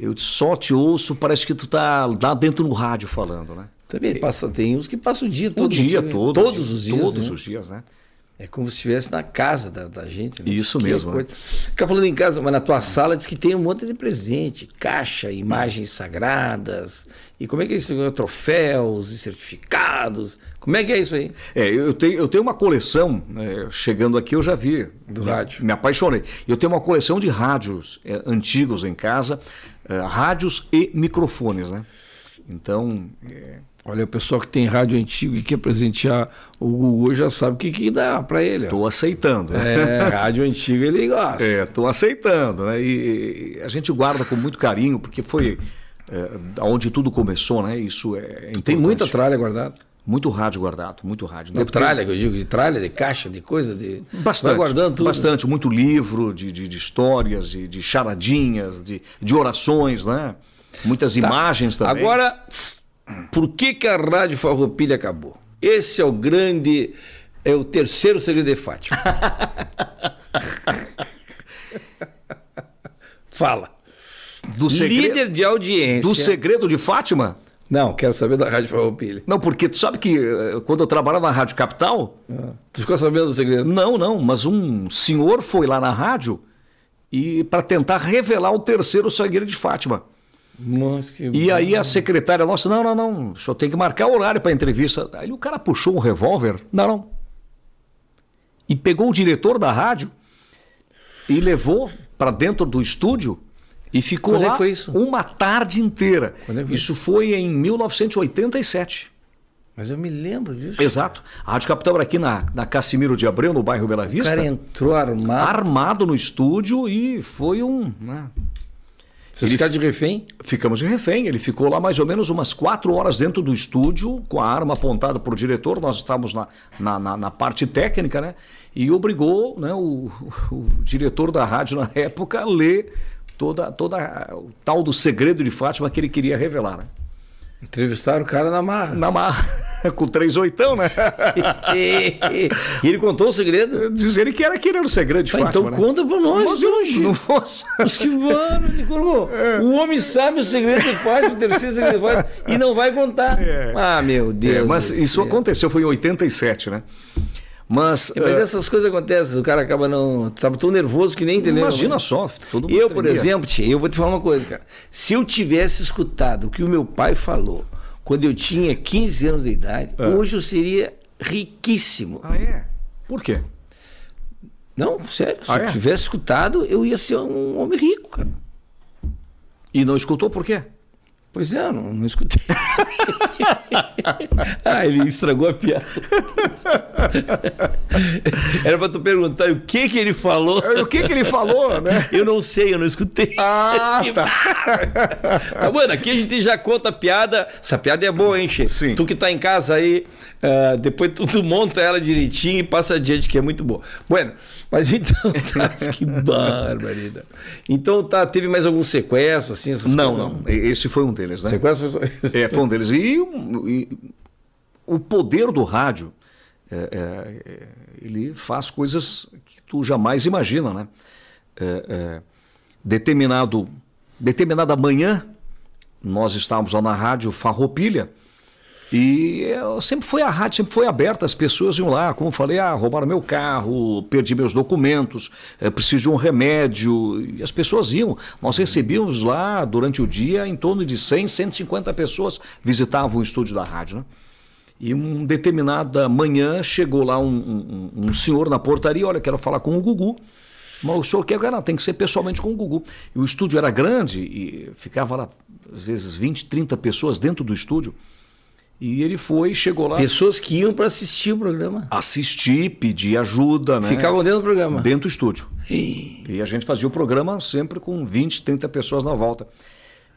eu só te ouço, parece que tu tá lá dentro no rádio falando, né? Também passa, tem uns que passam o dia todo. O dia todo. Todos os dias. Todos né? os dias, né? É como se estivesse na casa da, da gente. Né? Isso que mesmo. Né? Fica falando em casa, mas na tua sala diz que tem um monte de presente, caixa, imagens sagradas. E como é que é isso? Troféus e certificados. Como é que é isso aí? É, eu tenho, eu tenho uma coleção, né, chegando aqui eu já vi. Do rádio. Me apaixonei. Eu tenho uma coleção de rádios é, antigos em casa, é, rádios e microfones, né? Então. É... Olha, o pessoal que tem rádio antigo e quer presentear o Google já sabe o que, que dá para ele. Estou aceitando. É, rádio antigo ele gosta. É, estou aceitando. Né? E, e a gente guarda com muito carinho, porque foi é, onde tudo começou, né? Isso é importante. Tem muita tralha guardada. Muito rádio guardado, muito rádio. De tralha, que eu digo, de tralha, de caixa, de coisa, de. Bastante. Vai guardando tudo. Bastante, muito livro de, de, de histórias, de, de, charadinhas, de, de orações, né? Muitas tá. imagens também. Agora, por que, que a Rádio Farroupilha acabou? Esse é o grande. É o terceiro segredo de Fátima. Fala. Do segredo, Líder de audiência. Do segredo de Fátima? Não, quero saber da Rádio Farroupilha. Não, porque tu sabe que eh, quando eu trabalhava na Rádio Capital. Ah, tu ficou sabendo do segredo? Não, não, mas um senhor foi lá na rádio e para tentar revelar o terceiro segredo de Fátima. Nossa, que e bom. aí a secretária nossa, não, não, não, só tem que marcar o horário para entrevista. Aí o cara puxou um revólver, não, não. E pegou o diretor da rádio e levou para dentro do estúdio e ficou Quando lá é foi isso? uma tarde inteira. É foi? Isso foi em 1987. Mas eu me lembro disso. Exato. A Rádio Capital era aqui na, na Cassimiro de Abreu, no bairro Bela Vista. O cara entrou armado. Armado no estúdio e foi um. Né? Vocês ficaram de refém? Ficamos de refém. Ele ficou lá mais ou menos umas quatro horas dentro do estúdio, com a arma apontada para o diretor. Nós estávamos na, na, na, na, parte técnica, né? E obrigou né, o, o, diretor da rádio na época a ler toda, toda o tal do segredo de Fátima que ele queria revelar, né? Entrevistaram o cara na marra. Na marra. Com três oitão, né? e ele contou o segredo? Diz ele que era aquele era o segredo de ah, Fátima. Então né? conta pra nós, não vou... Mas que mano, é. O homem sabe o segredo de Fátima, o terceiro segredo e não vai contar. É. Ah, meu Deus. É, mas isso céu. aconteceu, foi em 87, né? Mas, mas uh, essas coisas acontecem, o cara acaba não. Estava tão nervoso que nem entendeu. Imagina só. Todo mundo eu, por exemplo, tia, eu vou te falar uma coisa, cara. Se eu tivesse escutado o que o meu pai falou quando eu tinha 15 anos de idade, é. hoje eu seria riquíssimo. Ah, é? Por quê? Não, sério. Se ah, eu é? tivesse escutado, eu ia ser um homem rico, cara. E não escutou por quê? Pois é, não, não escutei. ah, ele estragou a piada. Era para tu perguntar o que que ele falou. O que que ele falou, né? Eu não sei, eu não escutei. Ah, tá. tá. Mano, aqui a gente já conta a piada. Essa piada é boa, hein, Che? Sim. Tu que tá em casa aí, uh, depois tu, tu monta ela direitinho e passa adiante, que é muito boa. Bueno, mas então, que barbaridade. Então, tá, teve mais algum sequestro, assim? não, coisas? não. Esse foi um deles, né? Sequestro foi É, foi um deles. E, e o poder do rádio, é, é, ele faz coisas que tu jamais imagina, né? É, é determinado, determinada manhã, nós estávamos lá na rádio Farroupilha, e sempre foi a rádio, sempre foi aberta, as pessoas iam lá, como falei, ah, roubaram meu carro, perdi meus documentos, é, preciso de um remédio, e as pessoas iam. Nós recebíamos lá, durante o dia, em torno de 100, 150 pessoas visitavam o estúdio da rádio, né? E um determinada manhã chegou lá um, um, um senhor na portaria, olha, quero falar com o Gugu. Mas o senhor quer, não, tem que ser pessoalmente com o Gugu. E o estúdio era grande e ficava lá, às vezes, 20, 30 pessoas dentro do estúdio. E ele foi, chegou lá. Pessoas que iam para assistir o programa. Assistir, pedir ajuda, né? Ficavam dentro do programa. Dentro do estúdio. E... e a gente fazia o programa sempre com 20, 30 pessoas na volta.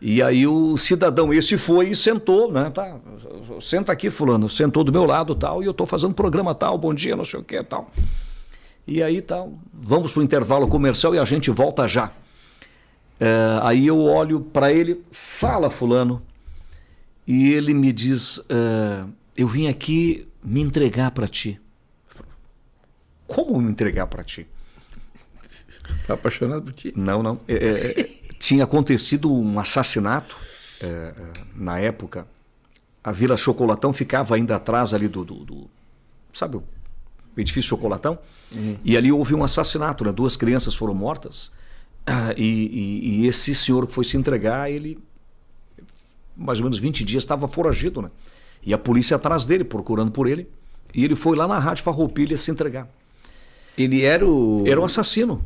E aí o cidadão esse foi e sentou, né? Tá, senta aqui, fulano, sentou do meu lado tal, e eu estou fazendo programa tal, bom dia, não sei o que tal. E aí tal, vamos para o intervalo comercial e a gente volta já. É, aí eu olho para ele, fala fulano, e ele me diz, é, eu vim aqui me entregar para ti. Como me entregar para ti? Tá apaixonado por ti? Não, não. É, é, tinha acontecido um assassinato é, é, na época. A Vila Chocolatão ficava ainda atrás ali do, do, do sabe, o edifício Chocolatão. Uhum. E ali houve um assassinato, né? duas crianças foram mortas. Ah, e, e, e, esse senhor que foi se entregar, ele, mais ou menos 20 dias, estava foragido, né? E a polícia atrás dele, procurando por ele. E ele foi lá na Rádio Farroupilha se entregar. Ele era o. Era o assassino.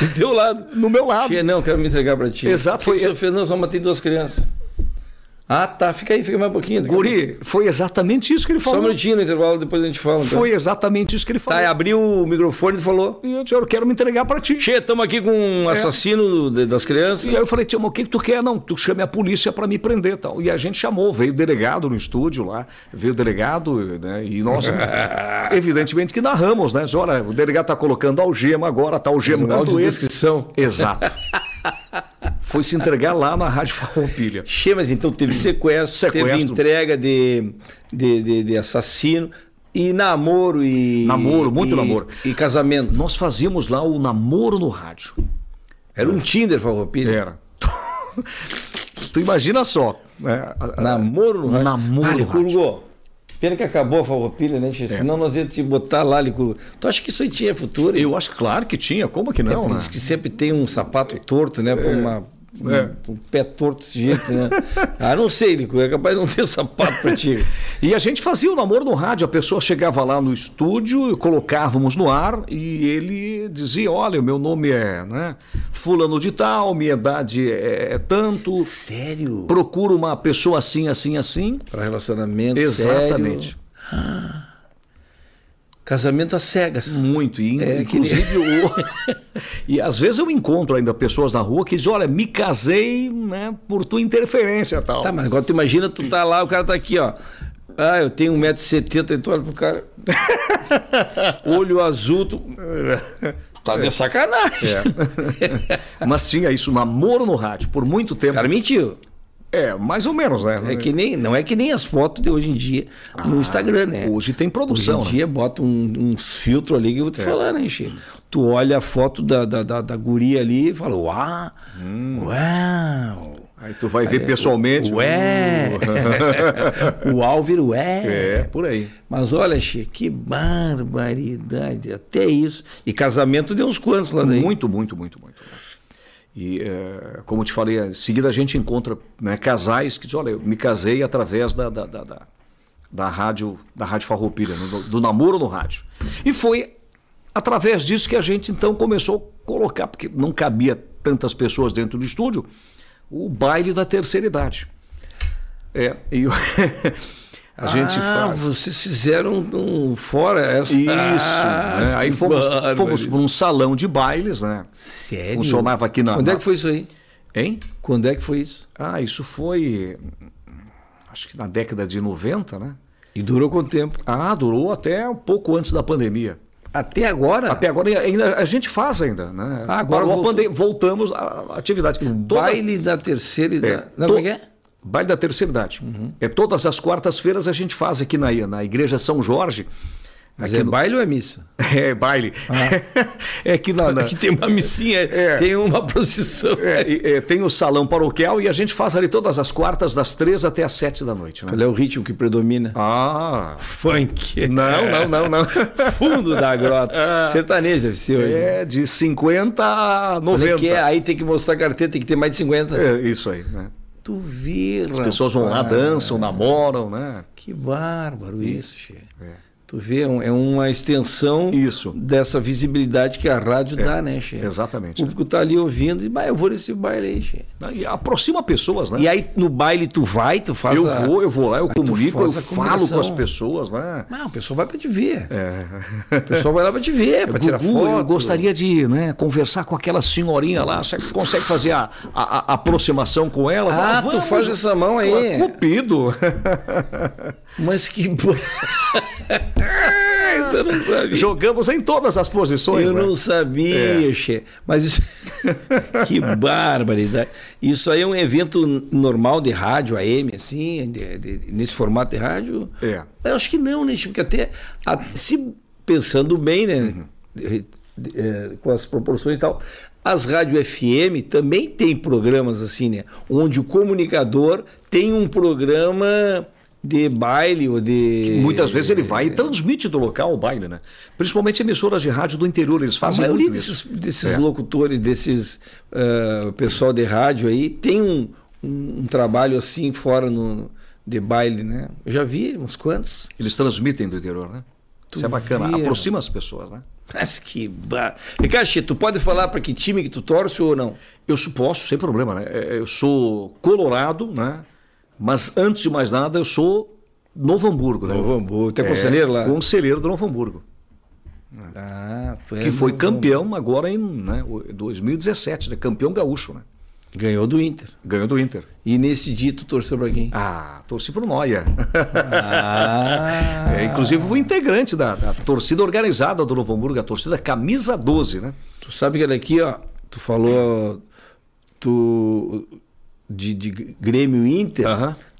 Do teu lado. No meu lado. Tia, não, quero me entregar para ti. Exato. Foi... Você fez, não, só matei duas crianças. Ah, tá, fica aí, fica mais um pouquinho. Guri, foi exatamente isso que ele falou. Só um minutinho no intervalo, depois a gente fala. Então. Foi exatamente isso que ele falou. Tá, abriu o microfone e falou. E eu disse, eu quero me entregar para ti. Che, estamos aqui com um é. assassino das crianças. E aí eu falei, tio, mas o que, que tu quer? Não, tu chame a polícia para me prender tal. E a gente chamou, veio o delegado no estúdio lá, veio o delegado, né? E nós, evidentemente que narramos, né? Olha, o delegado tá colocando algema agora, tá algemando ele. descrição. Exato. Foi se entregar lá na Rádio Farroupilha. Che, mas então teve sequestro, sequestro. teve entrega de, de, de, de assassino. E namoro e. Namoro, muito e, namoro. E casamento. Nós fazíamos lá o namoro no rádio. Era um Tinder, Farroupilha? Era. tu imagina só. Né? Namoro no rádio. Namoro ah, rádio. Pena que acabou a farroupilha, né? É. Senão nós íamos te botar lá, Licurgo. Tu acha que isso aí tinha futuro? Hein? Eu acho claro que tinha. Como que não, é, né? Diz que sempre tem um sapato torto, né? É. Uma é. Um pé torto desse jeito, né? ah, não sei, Nico, é capaz de não ter sapato pra ti. e a gente fazia o namoro no rádio, a pessoa chegava lá no estúdio, colocávamos no ar e ele dizia: Olha, o meu nome é né, Fulano de Tal, minha idade é, é tanto. Sério? Procuro uma pessoa assim, assim, assim. Para relacionamento. Exatamente. Sério? Ah. Casamento às cegas. Muito. E, é, inclusive, que... o... e às vezes eu encontro ainda pessoas na rua que dizem, olha, me casei né, por tua interferência tal. Tá, mas agora tu imagina, tu tá lá, o cara tá aqui, ó. Ah, eu tenho 1,70m, então olha pro cara. Olho azul, tu... Tá de sacanagem. É. Mas tinha isso, namoro no rádio, por muito tempo. O cara mentiu. É, mais ou menos, né? É que nem, não é que nem as fotos de hoje em dia no ah, Instagram, né? Hoje tem produção. Hoje em né? dia bota um, uns filtros ali que eu vou te é. falar, né, Chico? Tu olha a foto da, da, da, da guria ali e fala, uau, hum. uau. Aí tu vai ver pessoalmente. Ué! Uh. o Álvaro, ué! É, por aí. Mas olha, Chico, que barbaridade. Até isso. E casamento deu uns quantos lá daí? Muito, muito, muito, muito. E, é, como eu te falei, em seguida a gente encontra né, casais que dizem, olha, eu me casei através da, da, da, da, da rádio, da rádio Farroupilha, do, do namoro no rádio. E foi através disso que a gente então começou a colocar, porque não cabia tantas pessoas dentro do estúdio, o baile da terceira idade. É, e eu... A gente ah, faz. vocês fizeram um, fora essa. Isso. Ah, né? Aí fomos, fomos para um salão de bailes, né? Sério? Funcionava aqui na. Quando é que foi isso aí? Hein? Quando é que foi isso? Ah, isso foi. Acho que na década de 90, né? E durou quanto tempo? Ah, durou até um pouco antes da pandemia. Até agora? Até agora ainda a gente faz ainda, né? Ah, agora voltou. voltamos à atividade. O Todas... baile da terceira idade. É, Não, to... como é que é? Baile da Terceira Idade. Uhum. É, todas as quartas-feiras a gente faz aqui na, na Igreja São Jorge. Mas é no... baile ou é missa? É baile. Ah. é que na, na... Aqui tem uma missinha, é. tem uma procissão. É, é, tem o salão paroquial e a gente faz ali todas as quartas, das três até as sete da noite. Né? Qual é o ritmo que predomina? Ah. Funk. Não, não, não, não. Fundo da grota. Ah. Sertanejo deve ser hoje. É, de 50 a 90. É que é? Aí tem que mostrar carteira, tem que ter mais de 50. É, isso aí, né? As pessoas vão lá, dançam, namoram, né? Que bárbaro isso, Che. É. Tu vê, é é uma extensão Isso. dessa visibilidade que a rádio dá, né, Che? Exatamente. O público tá ali ouvindo e, bah, eu vou nesse baile aí, Che. E aproxima pessoas, né? E aí no baile tu vai, tu faz eu a... vou, eu vou lá, eu Aí comunico, eu falo com as pessoas, né? Não, o pessoal vai pra te ver. É. O pessoal vai lá pra te ver, pra tirar Gugu, foto. Eu gostaria de né, conversar com aquela senhorinha lá. Você consegue fazer a, a- a aproximação com ela? Ah, tu faz essa mão aí. Cupido. Mas que... eu não sabia. Jogamos em todas as posições. Eu né? não sabia, É. che. Mas isso. que barbaridade. Isso aí é um evento normal de rádio, AM, assim, de- de- nesse formato de rádio? É. Eu acho que não, né? Porque até. a- se pensando bem, né? Uhum. de- de- é, com as proporções e tal. As rádio FM também tem programas assim, né? Onde o comunicador tem um programa de baile ou de. Muitas vezes ele vai e transmite do local o baile, né? Principalmente emissoras de rádio do interior, eles A fazem maioria muito desses, desses É. locutores, desses ah, pessoal de rádio aí, tem um, um, um trabalho assim fora no, de baile, né? Eu já vi uns quantos. Eles transmitem do interior, né? Tu Isso é bacana, aproxima as pessoas, né? Mas que bar... Ricardo, tu pode falar para que time que tu torce ou não? Eu su- posso, sem problema, né? É, Eu sou colorado, né? Mas antes de mais nada, eu sou Novo Hamburgo, né? Novo Hamburgo. Tu é conselheiro lá? Conselheiro do Novo Hamburgo. Ah, é que foi campeão agora em né, o- 2017, né? Campeão gaúcho, né? Ganhou do Inter. Ganhou do Inter. E nesse dia tu torceu para quem? Ah, torci pro Noia. Ah, É, inclusive fui integrante da, da torcida organizada do Novo Hamburgo, a torcida Camisa 12, né? Tu sabe que olha aqui, ó, tu falou tu, de, de Grêmio Inter.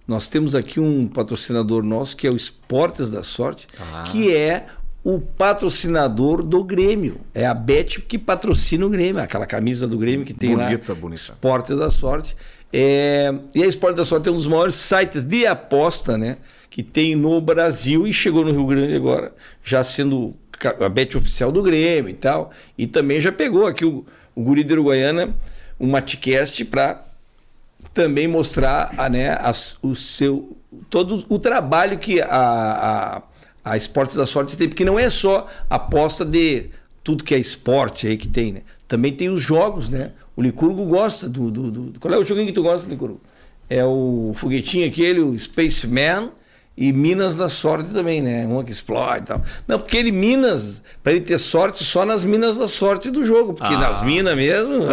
Nós temos aqui um patrocinador nosso que é o Esportes da Sorte, Ah. que é o patrocinador do Grêmio. É a Bet que patrocina o Grêmio, aquela camisa do Grêmio que tem Bonita, lá. bonita. Esportes da Sorte. É, e a Esportes da Sorte é um dos maiores sites de aposta, né? Que tem no Brasil e chegou no Rio Grande agora, já sendo a bet oficial do Grêmio e tal. E também já pegou aqui o, o Guri de Uruguaiana, um Matcast para também mostrar a, né, as- o seu todo o trabalho que a, a, a Esportes da Sorte tem, porque não é só aposta de tudo que é esporte aí que tem, né? Também tem os jogos, né? O Licurgo gosta do, do, do- Qual é o joguinho que tu gosta, Licurgo? É o foguetinho aquele, o Spaceman e Minas da Sorte também, né? Uma que explode e tal. Não, porque ele Minas, para ele ter sorte só nas Minas da Sorte do jogo, porque Ah. nas Minas mesmo.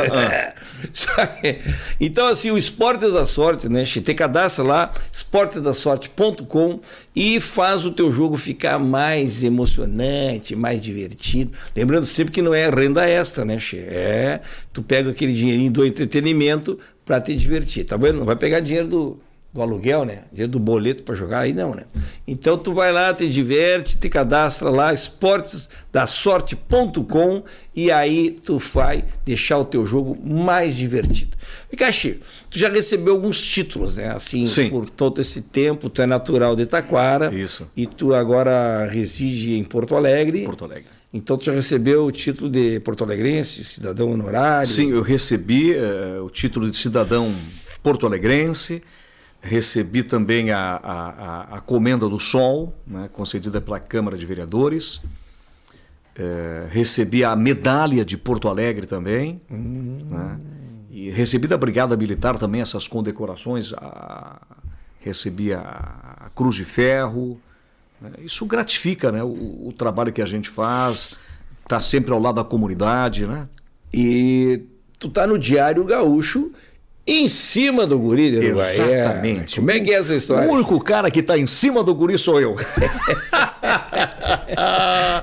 Só que- então, assim, o Esportes da Sorte, né? Che, Te cadastra lá, esportesdasorte.com e faz o teu jogo ficar mais emocionante, mais divertido. Lembrando sempre que não é renda extra, né, Che? É, tu pega aquele dinheirinho do entretenimento para te divertir, tá vendo? Não vai pegar dinheiro do, do aluguel, né? Dinheiro do boleto para jogar aí não, né? Então tu vai lá, te diverte, te cadastra lá, esportesdasorte.com e aí tu vai deixar o teu jogo mais divertido. Pikachu, tu já recebeu alguns títulos, né? Assim, Sim. por todo esse tempo, tu é natural de Taquara. Isso. E tu agora reside em Porto Alegre. Porto Alegre. Então tu já recebeu o título de Porto Alegrense, cidadão honorário. Sim, eu recebi eh, o título de cidadão porto-alegrense, recebi também a, a, a- Comenda do Sol, né, concedida pela Câmara de Vereadores, Eh, recebi a medalha de Porto Alegre também, né, e recebi da Brigada Militar também essas condecorações, a- recebi a, a Cruz de Ferro, né, isso gratifica né, o, o trabalho que a gente faz, está sempre ao lado da comunidade, né? E tu tá no Diário Gaúcho em cima do guri de Uruguaiana. Exatamente. Como é que é essa história? O único cara que está em cima do guri sou eu.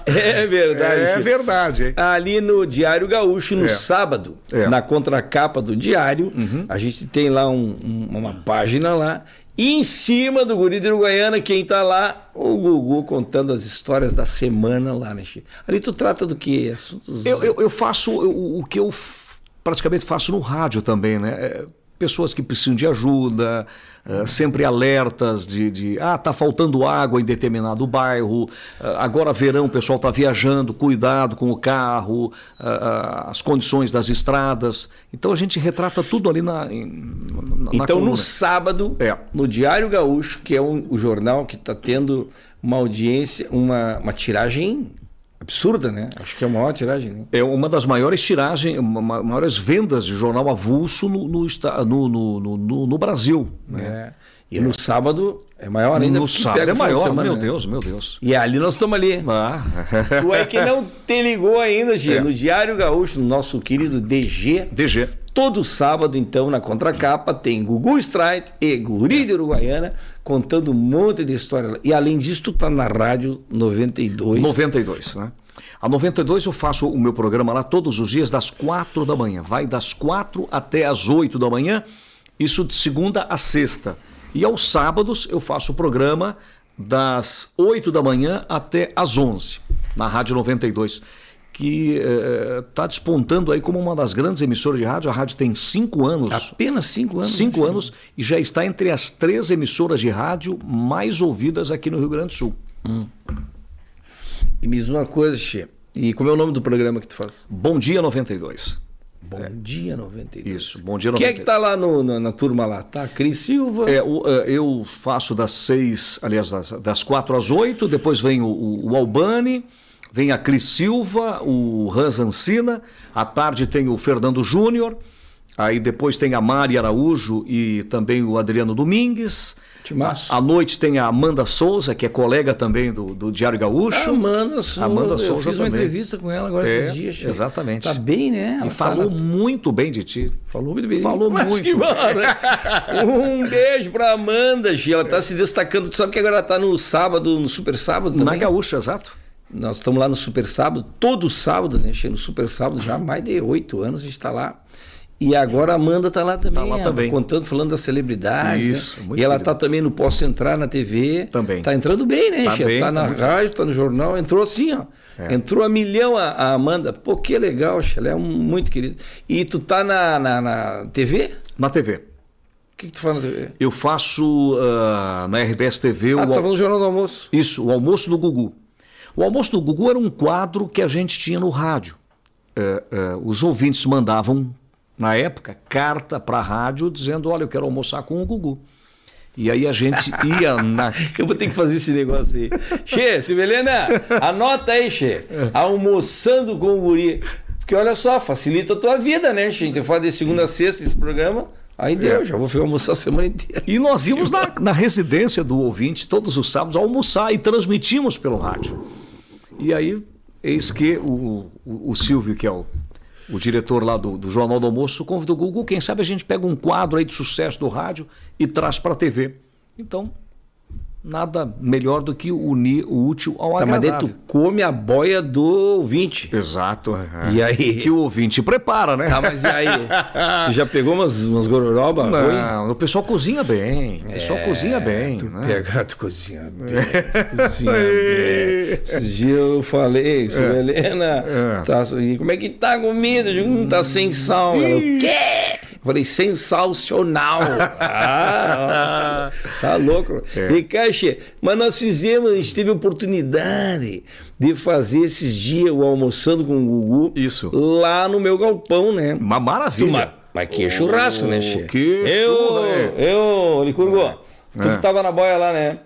É verdade. É verdade, hein? Ali no Diário Gaúcho, no É. sábado, É. na contracapa do Diário, a gente tem lá um- um- uma página lá. E em cima do Guri de Uruguaiana, quem tá lá? O Gugu contando as histórias da semana lá, né, Chico? Ali tu trata do que? Assuntos. Eu, eu, eu faço o, o que eu praticamente faço no rádio também, né? É, pessoas que precisam de ajuda, uh, sempre alertas de, de, ah, tá faltando água em determinado bairro, uh, agora verão o pessoal está viajando, cuidado com o carro, as condições das estradas. Então a gente retrata tudo ali na. Na então coluna. no sábado, é. no Diário Gaúcho, que é um, o jornal que está tendo uma audiência, uma, uma tiragem absurda, né? Acho que é a maior tiragem. Né? É uma das maiores tiragens, uma, maiores vendas de jornal avulso no, no, no, no, no Brasil. Né? É. E no sábado é maior ainda. No sábado é maior, semana, meu né? Deus, meu Deus. E ali nós estamos ali. Ah. Tu é que não te ligou ainda, Gê, é. no Diário Gaúcho, no nosso querido DG. DG. Todo sábado, então, na contracapa, tem Gugu Strike e Guri de Uruguaiana contando um monte de história. E além disso, tu tá na rádio 92. 92, né? A 92 eu faço o meu programa lá todos os dias das quatro da manhã. Vai das quatro até as oito da manhã, isso de segunda a sexta. E aos sábados eu faço o programa das 8 da manhã até as 11, na Rádio 92, que está eh, despontando aí como uma das grandes emissoras de rádio. A rádio tem cinco anos. Apenas cinco anos. Cinco anos e já está entre as três emissoras de rádio mais ouvidas aqui no Rio Grande do Sul. Hum. E mesma coisa, Che. E como é o nome do programa que tu faz? Bom Dia 92. Bom é. dia 92. Isso, bom dia 92. Quem é que tá lá no, na, na, turma lá? Tá, Cris Silva? É, o, é, eu faço das seis, aliás, das, das quatro às oito, depois vem o, o, o Albani, vem a Cris Silva, o Hans Ancina, à tarde tem o Fernando Júnior, aí depois tem a Mari Araújo e também o Adriano Domingues, Timaço. À noite tem a Amanda Souza, que é colega também do, do Diário Gaúcho. A Amanda Souza. Amanda Souza eu fiz também. uma entrevista com ela agora é, esses dias. Exatamente. Tá bem, né? Ela e falou tá muito bem de ti. Falou muito bem. Falou Mas muito. Que um beijo pra Amanda, Gi. Ela tá se destacando. Tu sabe que agora ela tá no sábado, no Super Sábado também? Na Gaúcha, exato. Nós estamos lá no Super Sábado, todo sábado, né? No Super Sábado já há mais de oito anos a gente está lá. E agora a Amanda está lá também, tá lá também. contando, falando das celebridades. Né? Isso, né? E ela está também no Posso Entrar na TV. Também. Está entrando bem, né, Está tá na tá rádio, está no jornal, entrou assim, ó. É. Entrou a milhão a, a, Amanda. Pô, que legal, ela é um, muito querida. E tu tá na, na, na TV? Na TV. O que, que tu faz na TV? Eu faço uh, na RBS TV. Ah, o tava no Jornal do Almoço. Isso, o Almoço do Gugu. O Almoço do Gugu era um quadro que a gente tinha no rádio. Uh, uh, os ouvintes mandavam na época, carta para a rádio dizendo: olha, eu quero almoçar com o Gugu. E aí a gente ia na. eu vou ter que fazer esse negócio aí. Che, Silvelena, anota aí, Che. Almoçando com o guri. Porque olha só, facilita a tua vida, né, Che? Então faz de segunda a sexta esse programa. Aí deu, é. já vou almoçar a semana inteira. E nós íamos na, na residência do ouvinte todos os sábados almoçar e transmitimos pelo rádio. E aí, eis que o, o, o Silvio, que é o o diretor lá do, do Jornal do Almoço, convidou o Google, quem sabe a gente pega um quadro aí de sucesso do rádio e traz para a TV. Então, nada melhor do que unir o útil ao tá, agradável. Mas daí tu come a boia do ouvinte. Exato. É. E aí? Que o ouvinte prepara, né? Tá, mas e aí? tu já pegou umas, umas gororoba? Não, ruim? o pessoal cozinha bem. O pessoal é, cozinha bem. Tu né? pega, tu cozinha bem. cozinha bem. Esses dias eu falei, isso, é. Helena, é. Tá, como é que tá a comida? Hum, tá sem sal. Ela, o quê? Falei, sensacional. ah, tá louco. É. Ricardo, mas nós fizemos, a gente teve oportunidade de fazer esses dias o almoçando com o Gugu. Isso. Lá no meu galpão, né? Uma maravilha. Tu, mas que oh, churrasco, né, Che? Que eu, eu, Licurgo, é. tu que tava na boia lá, né?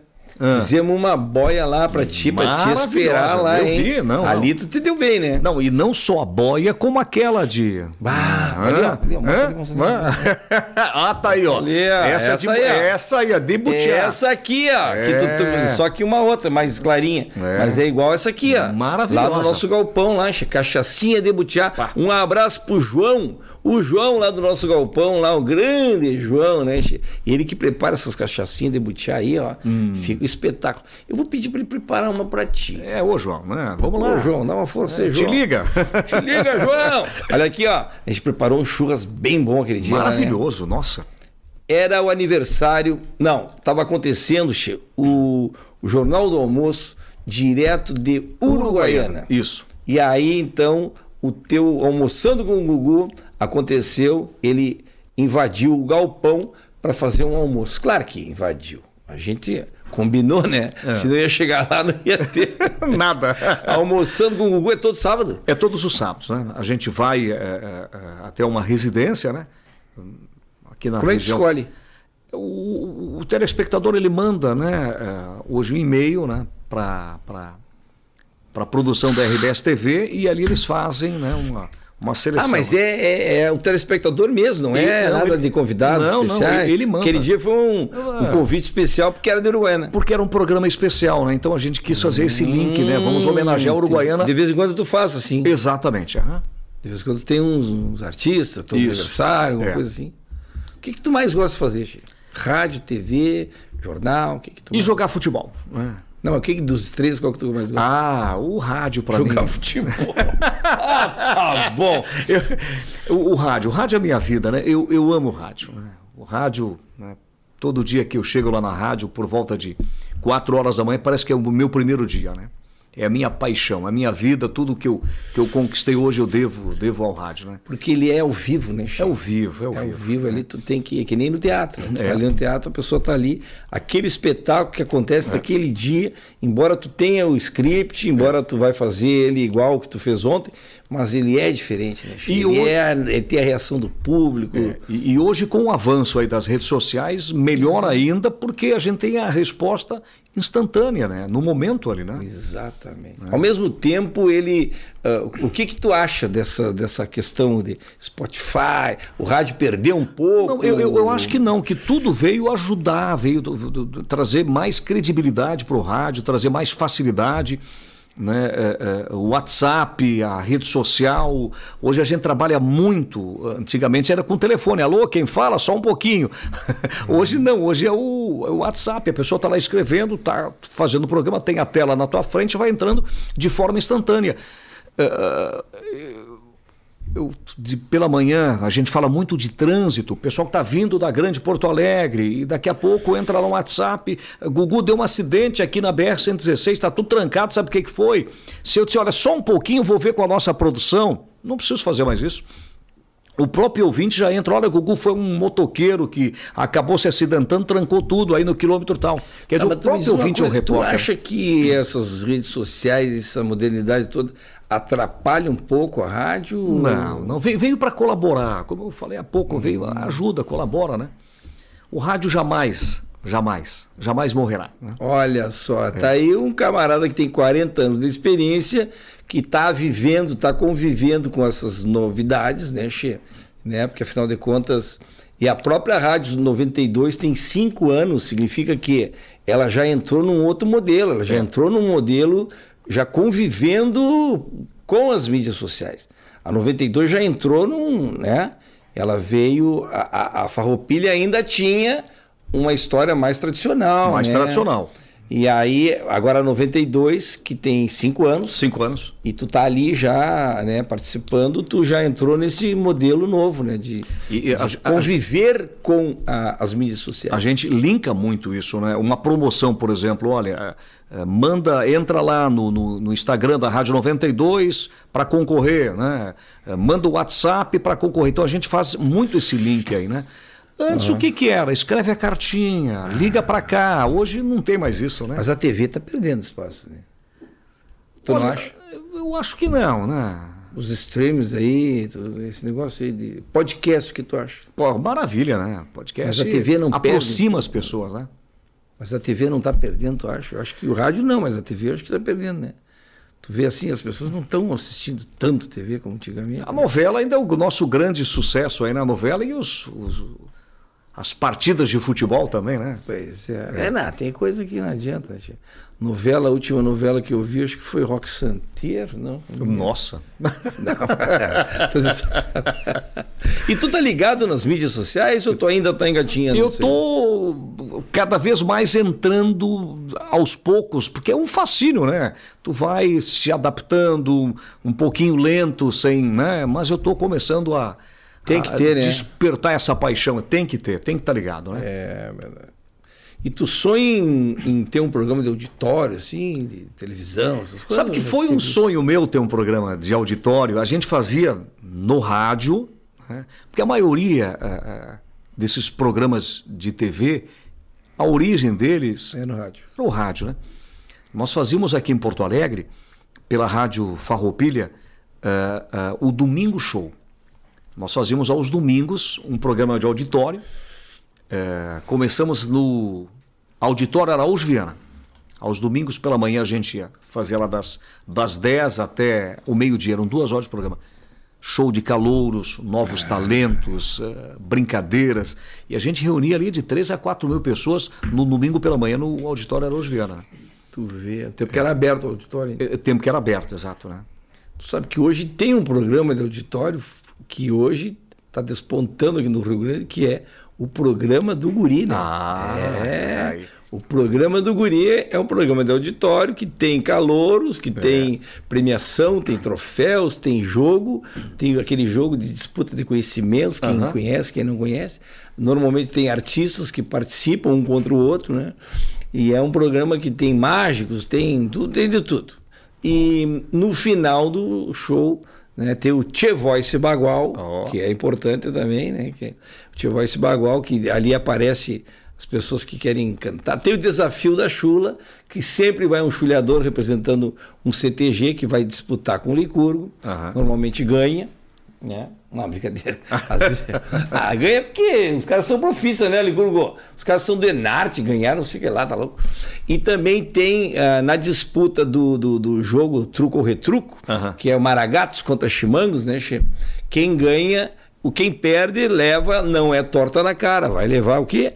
Ah. Fizemos uma boia lá pra ti, pra te esperar lá, eu hein? Vi, não, ali tu te deu bem, né? Não, e não só a boia, como aquela de. Ah, ali, ó, ali, ó, mostra ali, mostra ali. ah, tá aí, ó. Ali, ó. Essa, essa, de, aí, ó. essa aí, ó, de butiá. Essa aqui, ó. É. Que tu, tu, é. só que uma outra, mais clarinha. É. Mas é igual essa aqui, ó. Maravilhosa. Lá no nosso galpão, lá, cachaçinha de butiá. Um abraço pro João. O João lá do nosso galpão, lá, o grande João, né? Ele que prepara essas cachaçinhas de butiá aí, ó. Hum. Fica um espetáculo. Eu vou pedir para ele preparar uma para ti. É, ô João, né? Vamos lá. Ô João, dá uma força é, aí, João. Te liga. Te liga, João. Olha aqui, ó. A gente preparou um churras bem bom aquele dia. Maravilhoso, lá, né? nossa. Era o aniversário. Não, estava acontecendo, che, o, o Jornal do Almoço direto de Uruguaiana. Uruguaiana. Isso. E aí, então, o teu almoçando com o Gugu aconteceu, ele invadiu o galpão para fazer um almoço. Claro que invadiu. A gente combinou, né? É. Se não ia chegar lá, não ia ter nada. Almoçando com o Gugu é todo sábado? É todos os sábados, né? A gente vai é, é, é até uma residência, né? Aqui na Como região. é que escolhe? O, o, telespectador ele manda, né? É, hoje um e-mail, né? Para para a produção da RBS TV e ali eles fazem, né? Uma uma seleção. Ah, mas é, é, é o telespectador mesmo, não é não, nada ele, de convidados não, especiais. Não, ele manda. Aquele dia foi um, um, convite especial porque era de Uruguaiana. Porque era um programa especial, né? Então a gente quis fazer esse link, hum, né? Vamos homenagear a Uruguaiana. De vez em quando tu faz assim. Exatamente. Uhum. De vez em quando tem uns, uns artistas, teu aniversário, alguma é. coisa assim. O que, que tu mais gosta de fazer, Chico? Rádio, TV, jornal? O que, que tu E jogar futebol. Né? Não, o que dos três, qual que tu mais gosta? Ah, o rádio para mim. Jogar futebol. ah, tá bom. Eu, o, o, rádio, o rádio é a minha vida, né? Eu, eu amo o rádio. Né? O rádio, né? todo dia que eu chego lá na rádio, por volta de quatro horas da manhã, parece que é o meu primeiro dia, né? É a minha paixão, a minha vida, tudo que eu, que eu conquistei hoje eu devo, devo ao rádio, né? Porque ele é ao vivo, né, Chico? É ao vivo, é ao é vivo. Ao vivo ali tu tem que, é que nem no teatro. Né? É. tá ali no teatro, a pessoa tá ali, aquele espetáculo que acontece é. naquele dia, embora tu tenha o script, embora é. tu vai fazer ele igual que tu fez ontem, mas ele é diferente, né? E ele, hoje... é, ele tem a reação do público. É. E, e, hoje, com o avanço aí das redes sociais, melhor ainda, porque a gente tem a resposta instantânea, né? No momento ali, né? Exatamente. É. Ao mesmo tempo, ele. Uh, o que que tu acha dessa, dessa questão de Spotify? O rádio perdeu um pouco? Não, eu, eu, eu, acho que não, que tudo veio ajudar, veio do, do, do, trazer mais credibilidade para o rádio, trazer mais facilidade né? É, é, o WhatsApp, a rede social. Hoje a gente trabalha muito. Antigamente era com telefone. Alô, quem fala? Só um pouquinho. hoje não, hoje é o, é o WhatsApp. A pessoa está lá escrevendo, está fazendo o programa, tem a tela na tua frente, vai entrando de forma instantânea. Uh, eu, de, pela manhã, a gente fala muito de trânsito, o pessoal que está vindo da grande Porto Alegre, e daqui a pouco entra lá no WhatsApp, Gugu deu um acidente aqui na BR-116, está tudo trancado, sabe o que, que foi? Se eu disser, olha, só um pouquinho, vou ver com a nossa produção, não preciso fazer mais isso. O próprio ouvinte já entra, olha, Gugu foi um motoqueiro que acabou se acidentando, trancou tudo aí no quilômetro tal. Quer dizer, ah, o próprio ouvinte coisa, é um repórter. Tu acha que essas redes sociais, essa modernidade toda, atrapalha um pouco a rádio? Não, não veio, veio para colaborar. Como eu falei há pouco, veio ajuda, colabora, né? O rádio jamais, jamais, jamais morrerá. Né? Olha só, tá aí um camarada que tem 40 anos de experiência, que está vivendo, está convivendo com essas novidades, né, Che? Né? Porque afinal de contas, e a própria Rádio 92 tem cinco anos, significa que ela já entrou num outro modelo, ela já é. entrou num modelo já convivendo com as mídias sociais. A 92 já entrou num, né? Ela veio, a, a, a Farroupilha ainda tinha uma história mais tradicional, mais né? tradicional. E aí, agora 92, que tem cinco anos. Cinco anos. E tu tá ali já, né, participando, tu já entrou nesse modelo novo, né? De, e, de a, conviver a, com a, as mídias sociais. A gente linka muito isso, né? Uma promoção, por exemplo, olha, é, manda, entra lá no, no, no, Instagram da Rádio 92 para concorrer, né? É, manda o WhatsApp para concorrer. Então a gente faz muito esse link aí, né? Antes uhum. o que que era? Escreve a cartinha, liga para cá. Hoje não tem mais isso, né? Mas a TV está perdendo espaço, né? Tu Olha, não acha? Eu acho que não, né? Os streams aí, esse negócio aí de podcast, o que tu acha? Pô, maravilha, né? Podcast. Mas a TV não aproxima perde. as pessoas, né? Mas a TV não está perdendo, tu acha? Eu acho que o rádio não, mas a TV eu acho que está perdendo, né? Tu vê assim, as pessoas não estão assistindo tanto TV como antigamente. A novela ainda é o nosso grande sucesso aí na novela e os, os as partidas de futebol também, né? Pois é. É, é não, tem coisa que não adianta. Tia. Novela, a última novela que eu vi, acho que foi Rock Santeiro, não? Nossa! Não, e tu tá ligado nas mídias sociais ou tu ainda tá engatinhando? Eu tô cada vez mais entrando aos poucos, porque é um fascínio, né? Tu vai se adaptando um pouquinho lento, sem, né? Mas eu tô começando a tem que ter, né? Despertar essa paixão, tem que ter, tem que estar tá ligado, né? É, verdade. E tu sonha em, em, ter um programa de auditório, assim, de televisão, essas coisas? Sabe que foi um sonho meu ter um programa de auditório. A gente fazia no rádio, Né? Porque a maioria uh, desses programas de TV, a origem deles é no rádio. Era o rádio, né? Nós fazíamos aqui em Porto Alegre, pela rádio Farroupilha, uh, uh, o Domingo Show. Nós fazíamos aos domingos um programa de auditório. Uh, começamos no Auditório Araújo Viana. Aos domingos pela manhã a gente ia fazer lá das, das 10 até o meio-dia, eram duas horas de programa. Show de calouros, novos talentos, brincadeiras. E a gente reunia ali de 3 a 4 mil pessoas no domingo pela manhã no Auditório Araújo Viana. Tu vê, tempo que era aberto o auditório. É, tempo que era aberto, exato, né? Tu sabe que hoje tem um programa de auditório que hoje está despontando aqui no Rio Grande, que é o programa do Guri, né? Ah, é. O programa do Guri é um programa de auditório que tem calouros, que é. tem premiação, tem troféus, tem jogo, tem aquele jogo de disputa de conhecimentos, quem uhum. conhece, quem não conhece. Normalmente tem artistas que participam um contra o outro, né? E é um programa que tem mágicos, tem tudo, tem de tudo. E no final do show, né, tem o Tchê Voice Bagual, oh. que é importante também, né? Que é o Tchê Voice Bagual, que ali aparece as pessoas que querem cantar. Tem o desafio da chula, que sempre vai um chulhador representando um CTG que vai disputar com o Licurgo, uhum. normalmente ganha, né? Não, brincadeira. Vezes, ah, ganha porque os caras são profissionais, né, Ligurgo? Os caras são do Enarte, ganharam, não sei o que lá, tá louco. E também tem uh, na disputa do, do, do, jogo Truco ou Retruco, uh -huh. que é o Maragatos contra Chimangos, né, che? Quem ganha, o quem perde leva, não é torta na cara, vai levar o quê?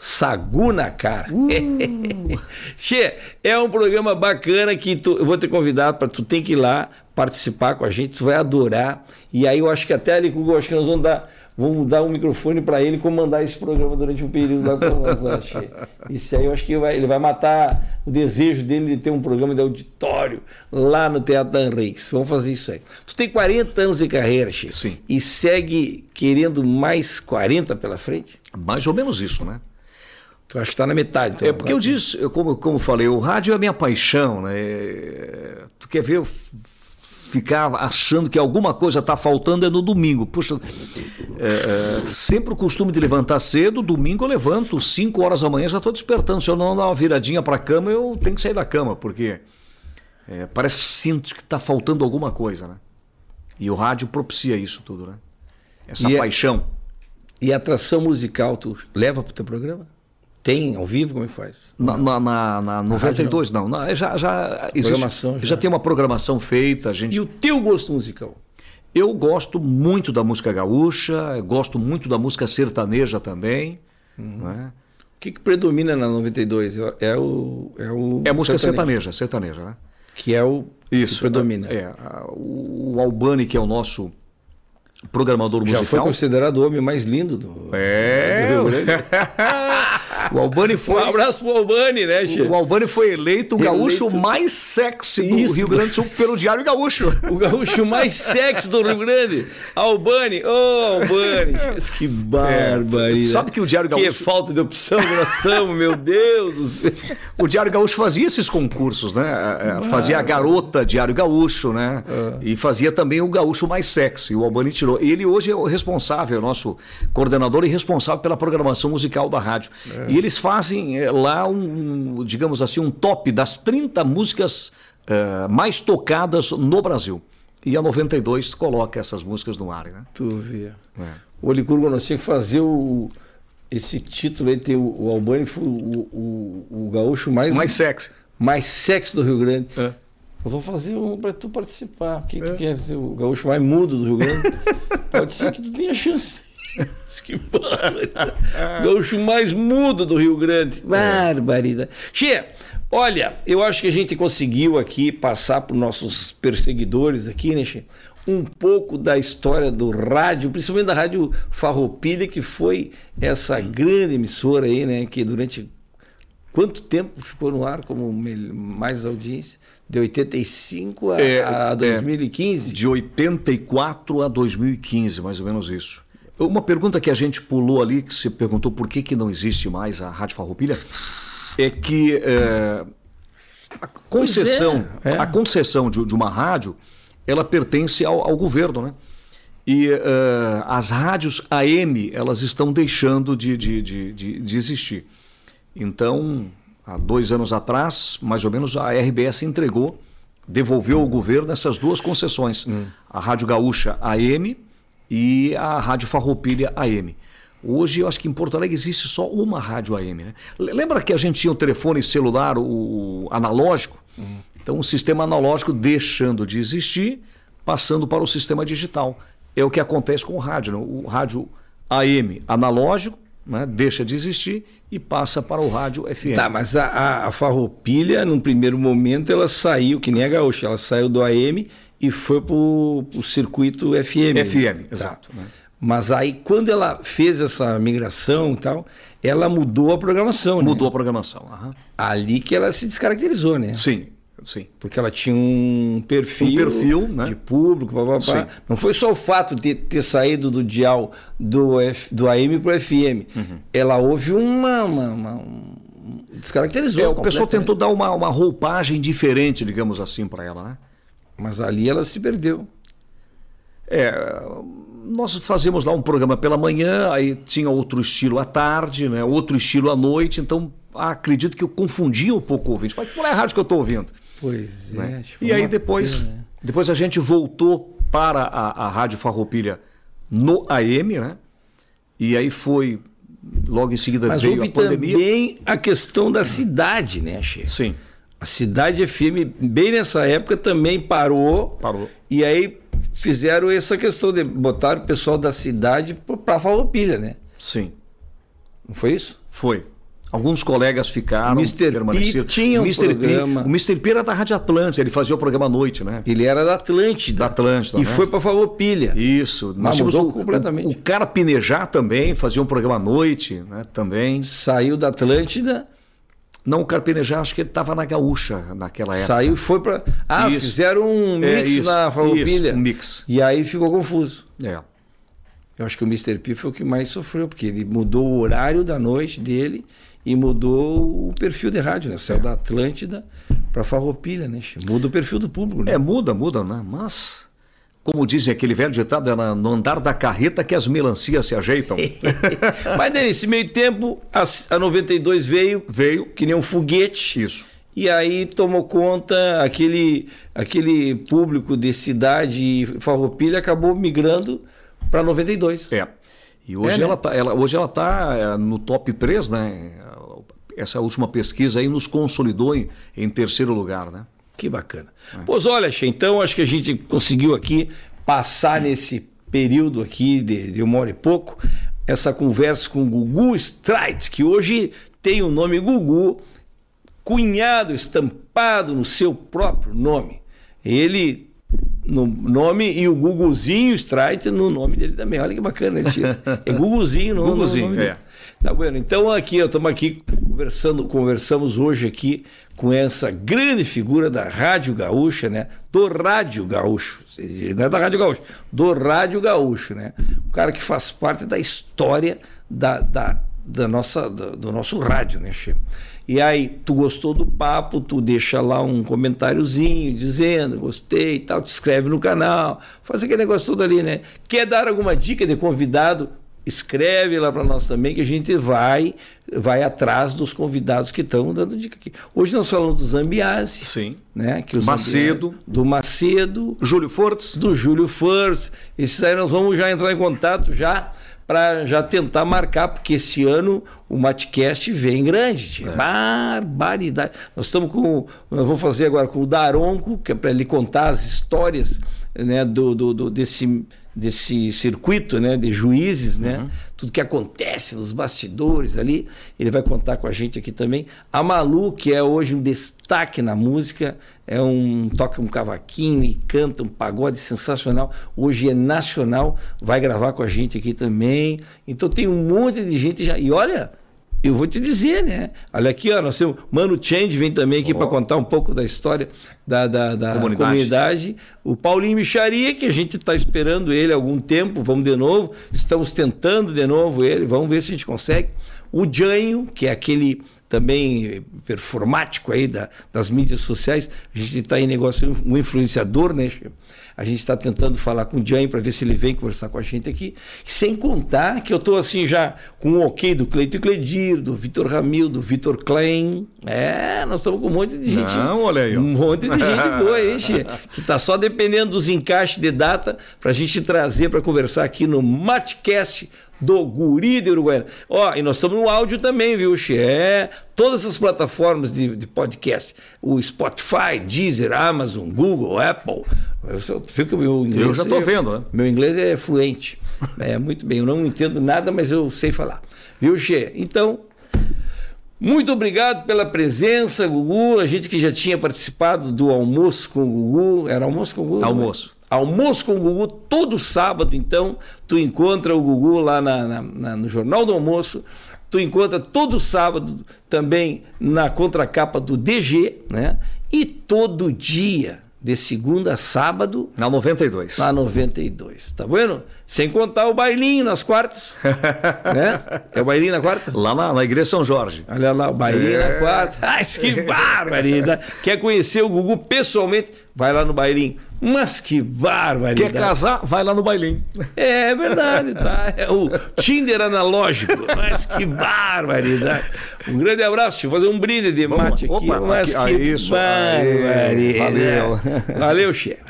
Sagu na cara. Uh. che, é um programa bacana que tu, eu vou te convidar para tu tem que ir lá participar com a gente, tu vai adorar. E aí eu acho que até ali, Google, acho que nós vamos dar, vamos dar um microfone para ele comandar esse programa durante um período lá com nós. Lá, Isso aí eu acho que vai, ele vai matar o desejo dele de ter um programa de auditório lá no Teatro da Henriques. Vamos fazer isso aí. Tu tem 40 anos de carreira, Chico. Sim. E segue querendo mais 40 pela frente? Mais ou menos isso, né? Tu acha que está na metade. Então, é porque eu disse, eu, como, como falei, o rádio é a minha paixão, né? Tu quer ver, ficar achando que alguma coisa está faltando é no domingo. Puxa, é, é, sempre o costume de levantar cedo, domingo eu levanto, 5 horas da manhã já estou despertando. Se eu não dar uma viradinha para a cama, eu tenho que sair da cama, porque é, parece que sinto que está faltando alguma coisa, né? E o rádio propicia isso tudo, né? Essa e é paixão. e a atração musical, tu leva para o teu programa? Tem ao vivo? Como é que faz? Na, na, na, na 92, não. não. Já, já, existe, já. já tem uma programação feita. Gente... E o teu gosto musical? Eu gosto muito da música gaúcha, gosto muito da música sertaneja também. Uhum. Né? O que, que, predomina na 92? É o. É, o é a música sertaneja, sertaneja, né? Que é o Isso, que predomina. É, o Albani, que é o nosso programador musical. Já foi considerado o homem mais lindo do, é. do Rio Grande. o Albani foi. Um abraço pro Albani, né, Che? O Albani foi eleito o gaúcho eleito... mais sexy do Isso. Rio Grande do Sul pelo Diário Gaúcho. O gaúcho mais sexy do Rio Grande. Albani, ô oh, Albani. Que barbaridade. É, sabe que o Diário Gaúcho. Que falta de opção que nós estamos, meu Deus do céu. O Diário Gaúcho fazia esses concursos, né? É, é, fazia a garota Diário Gaúcho, né? Ah. E fazia também o gaúcho mais sexy. O Albani tirou tirou. Ele hoje é o responsável, nosso coordenador e responsável pela programação musical da rádio. É. E eles fazem é, lá um, digamos assim, um top das 30 músicas uh, mais tocadas no Brasil. E a 92 coloca essas músicas no ar, né? Tu via. É. O Licurgo, nós tínhamos que fazer o, esse título aí, tem o, o Albani, o, o, o, gaúcho mais... Mais sexy. Mais sexy do Rio Grande. É. Nós vamos fazer um para tu participar. O que, é. tu quer ser o gaúcho mais mudo do Rio Grande? Pode ser que tu tenha chance. Que O gaúcho mais mudo do Rio Grande. Barbaridade. Che, olha, eu acho que a gente conseguiu aqui passar para os nossos perseguidores aqui, né, che? Um pouco da história do rádio, principalmente da Rádio Farroupilha, que foi essa grande emissora aí, né? Que durante quanto tempo ficou no ar como mais audiência? De 85 a, é, a 2015? É, de 84 a 2015, mais ou menos isso. Uma pergunta que a gente pulou ali, que você perguntou por que, que não existe mais a Rádio Farroupilha, é que é, a concessão, é, é. a concessão de, de, uma rádio, ela pertence ao, ao governo, né? E uh, as rádios AM, elas estão deixando de, de, de, de, de existir. Então, há dois anos atrás, mais ou menos, a RBS entregou, devolveu ao governo essas duas concessões. Hum. A Rádio Gaúcha AM e a Rádio Farroupilha AM. Hoje, eu acho que em Porto Alegre existe só uma rádio AM. Né? Lembra que a gente tinha o telefone celular, o analógico? Hum. Então, o sistema analógico deixando de existir, passando para o sistema digital. É o que acontece com o rádio. Né? O rádio AM analógico né? deixa de existir e passa para o rádio FM. Tá, mas a, a, a Farroupilha, num primeiro momento, ela saiu, que nem a Gaúcha, ela saiu do AM e foi para o circuito FM. FM, né? exato. Né? Mas aí, quando ela fez essa migração e tal, ela mudou a programação. Mudou né? a programação. Uhum. Ali que ela se descaracterizou, né? Sim. Sim. Porque ela tinha um perfil, um perfil né? de público, papapá. Não foi só o fato de ter saído do dial do, F, do AM para o FM. Uhum. Ela houve uma, uma, uma um, descaracterizou. É, o pessoal tentou dar uma, uma roupagem diferente, digamos assim, para ela, né? Mas ali ela se perdeu. É, nós fazíamos lá um programa pela manhã, aí tinha outro estilo à tarde, né? outro estilo à noite, então acredito que eu confundia um pouco o ouvinte. Mas qual é a rádio que eu estou ouvindo? Pois é. Né? E aí depois, pena, né? depois a gente voltou para a, a Rádio Farroupilha no AM, né? E aí foi logo em seguida Mas veio houve a pandemia. também a questão da cidade, né, Che? Sim. A cidade FM, bem nessa época, também parou. Parou. E aí fizeram essa questão de botar o pessoal da cidade para Farroupilha, né? Sim. Não foi isso? Foi. Alguns colegas ficaram, Mr. permaneceram. P tinha um Mr. programa. P, o Mr. P era da Rádio Atlântida, ele fazia o programa à noite, né? Ele era da Atlântida. Da Atlântida, E né? foi para Farroupilha. Isso. Mas tínhamos mudou o, completamente. O, o cara Pinejar também fazia um programa à noite, né? Também. Saiu da Atlântida. Não, o Carpenejar, acho que ele estava na Gaúcha naquela época. Saiu e foi para. Ah, Isso. fizeram um mix É, isso, na Farroupilha. isso, um mix. E aí ficou confuso. É. Eu acho que o Mr. P foi o que mais sofreu, porque ele mudou o horário da noite dele e mudou o perfil de rádio, né? Saiu É. da Atlântida para Farroupilha, né? Muda o perfil do público, né? É, muda, muda, né? Mas, como dizem aquele velho ditado, é na- no andar da carreta que as melancias se ajeitam. Mas nesse meio tempo, a, a 92 veio, Veio. que nem um foguete. Isso. E aí tomou conta, aquele, aquele público de cidade Farroupilha acabou migrando para 92. É. E hoje É, né? ela está ela, hoje ela tá é, no top 3, né? Essa última pesquisa aí nos consolidou em, em terceiro lugar, né? Que bacana. Pois olha, Che, então acho que a gente conseguiu aqui passar nesse período aqui de, de uma hora e pouco essa conversa com o Gugu Streit, que hoje tem o nome Gugu cunhado, estampado no seu próprio nome. Ele no nome e o Guguzinho Streit no nome dele também. Olha que bacana, né, tia? É Guguzinho no, Guguzinho, no nome é. dele. Tá bueno. Então aqui, estamos aqui conversando, conversamos hoje aqui com essa grande figura da Rádio Gaúcha, né? Do Rádio Gaúcho, não é da Rádio Gaúcha, do Rádio Gaúcho, né? Um cara que faz parte da história da, da, da nossa, do, nosso rádio, né, Che? E aí, tu gostou do papo, tu deixa lá um comentáriozinho dizendo, gostei e tal, te inscreve no canal, faz aquele negócio todo ali, né? Quer dar alguma dica de convidado? Escreve lá para nós também que a gente vai vai atrás dos convidados que estão dando dica aqui. Hoje nós falamos do Zambiase, Sim. né? Que o Macedo. Zambiase- do Macedo, Júlio Fortes. do Júlio Furs. Esses aí nós vamos já entrar em contato já para já tentar marcar, porque esse ano o Matcast vem grande. tia. Barbaridade. Nós estamos com. Nós vamos fazer agora com o Daronco, que é para ele contar as histórias né, do, do, do- desse, desse circuito né, de juízes, né? Tudo que acontece nos bastidores ali. Ele vai contar com a gente aqui também. A Malu, que é hoje um destaque na música, é um toca um cavaquinho e canta um pagode sensacional. Hoje é nacional, vai gravar com a gente aqui também. Então tem um monte de gente já. E olha, eu vou te dizer, né? Olha aqui, ó, temos Mano Change vem também aqui Ó. para contar um pouco da história da, da, da Comunidade. comunidade. O Paulinho Micharia, que a gente está esperando ele há algum tempo, vamos de novo. Estamos tentando de novo ele, vamos ver se a gente consegue. O Janho, que é aquele também performático aí da, das mídias sociais. A gente está em negócio um influenciador, né? A gente está tentando falar com o Jane para ver se ele vem conversar com a gente aqui. Sem contar que eu estou assim já com o ok do Cleito e Cledir, do Vitor Ramil, do Vitor Klein. É, nós estamos com um monte de gente. Não, olha aí. Ó. Um monte de gente boa aí, che, que está só dependendo dos encaixes de data para a gente trazer para conversar aqui no Matcast do Guri de Uruguaiana. Ó, e nós estamos no áudio também, viu, Xê? É, todas as plataformas de, de podcast. O Spotify, Deezer, Amazon, Google, Apple. Eu, fico, meu inglês, eu já estou vendo, né? Meu inglês é fluente. É, muito bem. Eu não entendo nada, mas eu sei falar. Viu, Xê? Então, muito obrigado pela presença, Gugu. A gente que já tinha participado do almoço com o Gugu. Era almoço com o Gugu? Almoço. Né? Almoço com o Gugu todo sábado, então, tu encontra o Gugu lá na, na, na, no Jornal do Almoço. Tu encontra todo sábado também na contracapa do DG, né? E todo dia, de segunda a sábado. Na 92. Na 92. Tá vendo? Sem contar o bailinho nas quartas. né? É o bailinho na quarta? Lá na, na Igreja São Jorge. Olha lá, o bailinho é. na quarta. Ai, que barbaridade. Quer conhecer o Gugu pessoalmente? Vai lá no bailinho. Mas que barbaridade. Quer casar? Vai lá no bailinho. É, é verdade, tá? É o Tinder analógico. Mas que barbaridade. Um grande abraço. Deixa eu fazer um brinde de mate aqui. Opa, mas aqui, que isso, barbaridade. Valeu. Valeu, chefe.